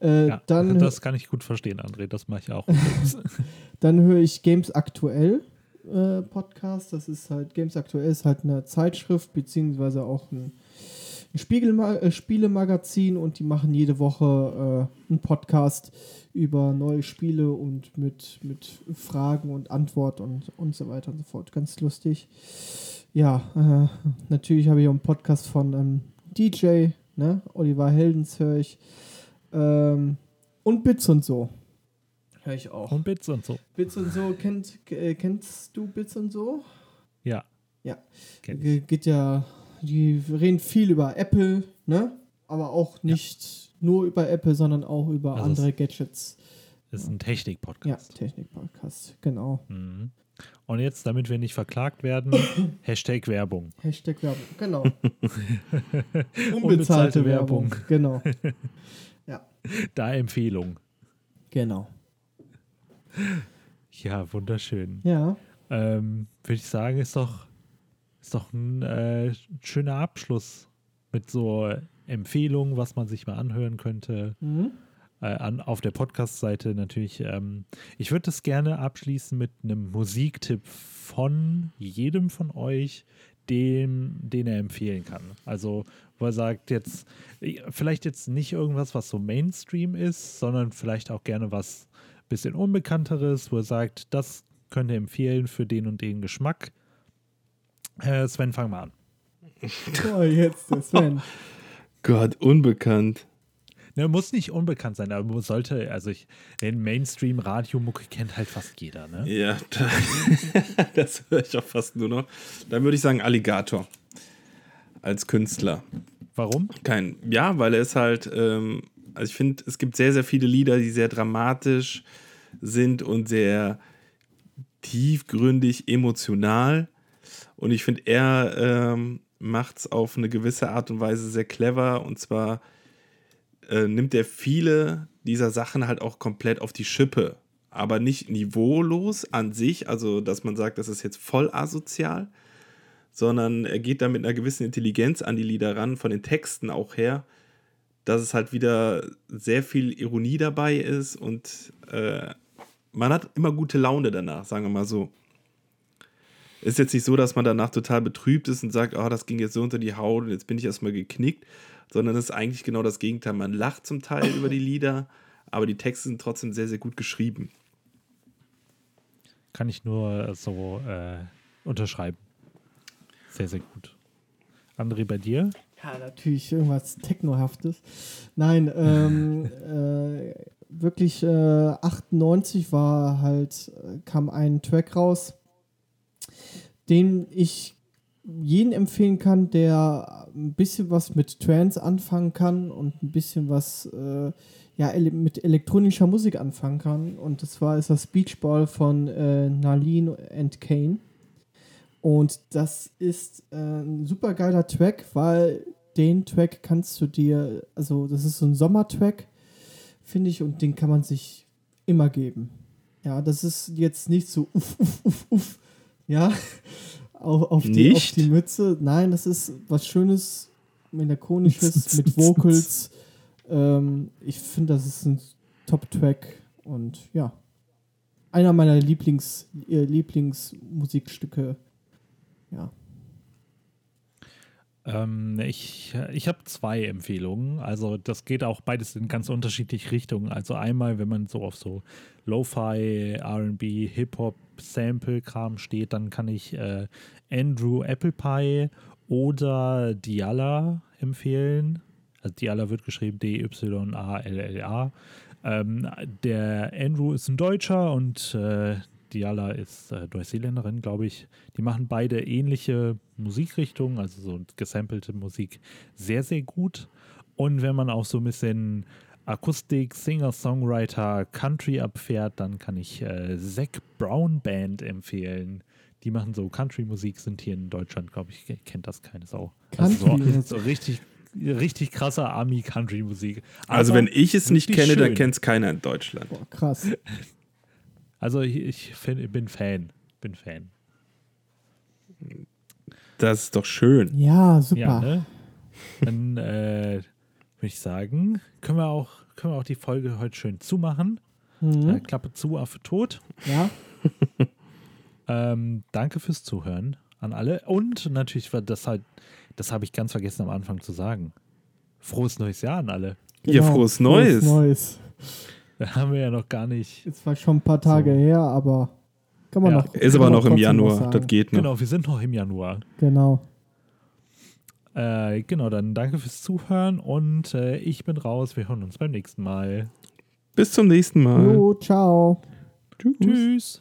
Äh, Ja, dann das kann ich gut verstehen, André. Das mache ich auch. dann höre ich Games Aktuell äh, Podcast. Das ist halt, Games Aktuell ist halt eine Zeitschrift, beziehungsweise auch ein, ein Spiegelma äh, Spielemagazin und die machen jede Woche äh, einen Podcast über neue Spiele und mit, mit Fragen und Antwort und, und so weiter und so fort. Ganz lustig. Ja, äh, natürlich habe ich auch einen Podcast von ähm, DJ, ne? Oliver Heldens höre ich. Ähm, und Bits und so. Höre ich auch. Und Bits und so. Bits und so, kennt, äh, kennst du Bits und so? Ja. Ja. Kenn ich. Ge- Geht ja, die reden viel über Apple, ne? Aber auch nicht nur über Apple, sondern auch über Also andere Gadgets. Ist ein Ja, Technik-Podcast. Technik-Podcast, genau. Mhm. Und jetzt, damit wir nicht verklagt werden, Hashtag Werbung. Hashtag Werbung, genau. Unbezahlte Unbezahlte Werbung. Werbung, genau. Ja, Da Empfehlung. genau. Ja, wunderschön. Ja, Ähm, Würde ich sagen, ist doch, ist doch ein äh, schöner Abschluss mit so Empfehlungen, was man sich mal anhören könnte. mhm. Äh, an, auf der Podcast-Seite natürlich. Ähm, ich würde das gerne abschließen mit einem Musiktipp von jedem von euch, dem, den er empfehlen kann. Also, wo er sagt, jetzt, äh, vielleicht jetzt nicht irgendwas, was so Mainstream ist, sondern vielleicht auch gerne was bisschen Unbekannteres, wo er sagt, das könnt ihr empfehlen für den und den Geschmack. Äh, Sven, fang mal an. Oh, jetzt der Sven. Gott, unbekannt. Ne, muss nicht unbekannt sein, aber man sollte, also ich, den Mainstream-Radiomucke kennt halt fast jeder, ne? Ja, da, das höre ich auch fast nur noch. Dann würde ich sagen Alligator als Künstler. Warum? Kein, ja, weil er ist halt, ähm, also ich finde, es gibt sehr, sehr viele Lieder, die sehr dramatisch sind und sehr tiefgründig, emotional. Und ich finde, er ähm, macht es auf eine gewisse Art und Weise sehr clever. Und zwar äh, nimmt er viele dieser Sachen halt auch komplett auf die Schippe. Aber nicht niveaulos an sich, also dass man sagt, das ist jetzt voll asozial, sondern er geht da mit einer gewissen Intelligenz an die Lieder ran, von den Texten auch her, dass es halt wieder sehr viel Ironie dabei ist und äh, man hat immer gute Laune danach, sagen wir mal so. Ist jetzt nicht so, dass man danach total betrübt ist und sagt, oh, das ging jetzt so unter die Haut und jetzt bin ich erstmal geknickt, sondern es ist eigentlich genau das Gegenteil. Man lacht zum Teil über die Lieder, aber die Texte sind trotzdem sehr, sehr gut geschrieben. Kann ich nur so äh, unterschreiben. Sehr, sehr gut. André, bei dir? Ja, natürlich irgendwas Technohaftes. Nein, ähm, äh, wirklich äh, 98 war halt, äh, kam ein Track raus, den ich jeden empfehlen kann, der ein bisschen was mit Trance anfangen kann und ein bisschen was äh, ja, ele mit elektronischer Musik anfangen kann. Und das war ist das Beachball von äh, Nalin and Kane. Und das ist äh, ein super geiler Track, weil den Track kannst du dir, also das ist so ein Sommertrack, finde ich, und den kann man sich immer geben. Ja, das ist jetzt nicht so uff, uff, uff, uff, ja, auf, auf, die, auf die Mütze. Nein, das ist was Schönes, melancholisches mit Vocals. Ähm, ich finde, das ist ein Top-Track und ja, einer meiner Lieblings, äh, Lieblingsmusikstücke. Ja. Ähm, ich ich habe zwei Empfehlungen. Also das geht auch beides in ganz unterschiedliche Richtungen. Also einmal, wenn man so auf so Lo-Fi, RB, Hip-Hop, Sample-Kram steht, dann kann ich äh, Andrew Applepie oder Diala empfehlen. Also Diala wird geschrieben D-Y-A-L-L-A. Ähm, der Andrew ist ein Deutscher und äh, Diala ist äh, Neuseeländerin, glaube ich. Die machen beide ähnliche Musikrichtungen, also so gesampelte Musik, sehr, sehr gut. Und wenn man auch so ein bisschen Akustik, Singer, Songwriter, Country abfährt, dann kann ich äh, Zac Brown Band empfehlen. Die machen so Country-Musik, sind hier in Deutschland, glaube ich, kennt das keine Sau. Also so, so richtig, richtig krasser Army-Country-Musik. Also, Aber wenn ich es nicht kenne, dann schön. kennt es keiner in Deutschland. Boah, krass. Also ich, ich find, bin Fan. Bin Fan. Das ist doch schön. Ja, super. Ja, ne? Dann äh, würde ich sagen, können wir, auch, können wir auch die Folge heute schön zumachen. Mhm. Äh, Klappe zu, Affe tot. Ja, Ähm, danke fürs Zuhören an alle. Und natürlich, war das halt, das habe ich ganz vergessen am Anfang zu sagen. Frohes neues Jahr an alle. Ja, frohes Neues. Genau. Neues. Da haben wir ja noch gar nicht. Ist zwar schon ein paar Tage So. her, aber kann man Ja, noch. Ist aber noch im Januar. Das geht noch. Genau, wir sind noch im Januar. Genau. Äh, genau, dann danke fürs Zuhören und äh, ich bin raus. Wir hören uns beim nächsten Mal. Bis zum nächsten Mal. Jo, ciao. Tschüss. Tschüss.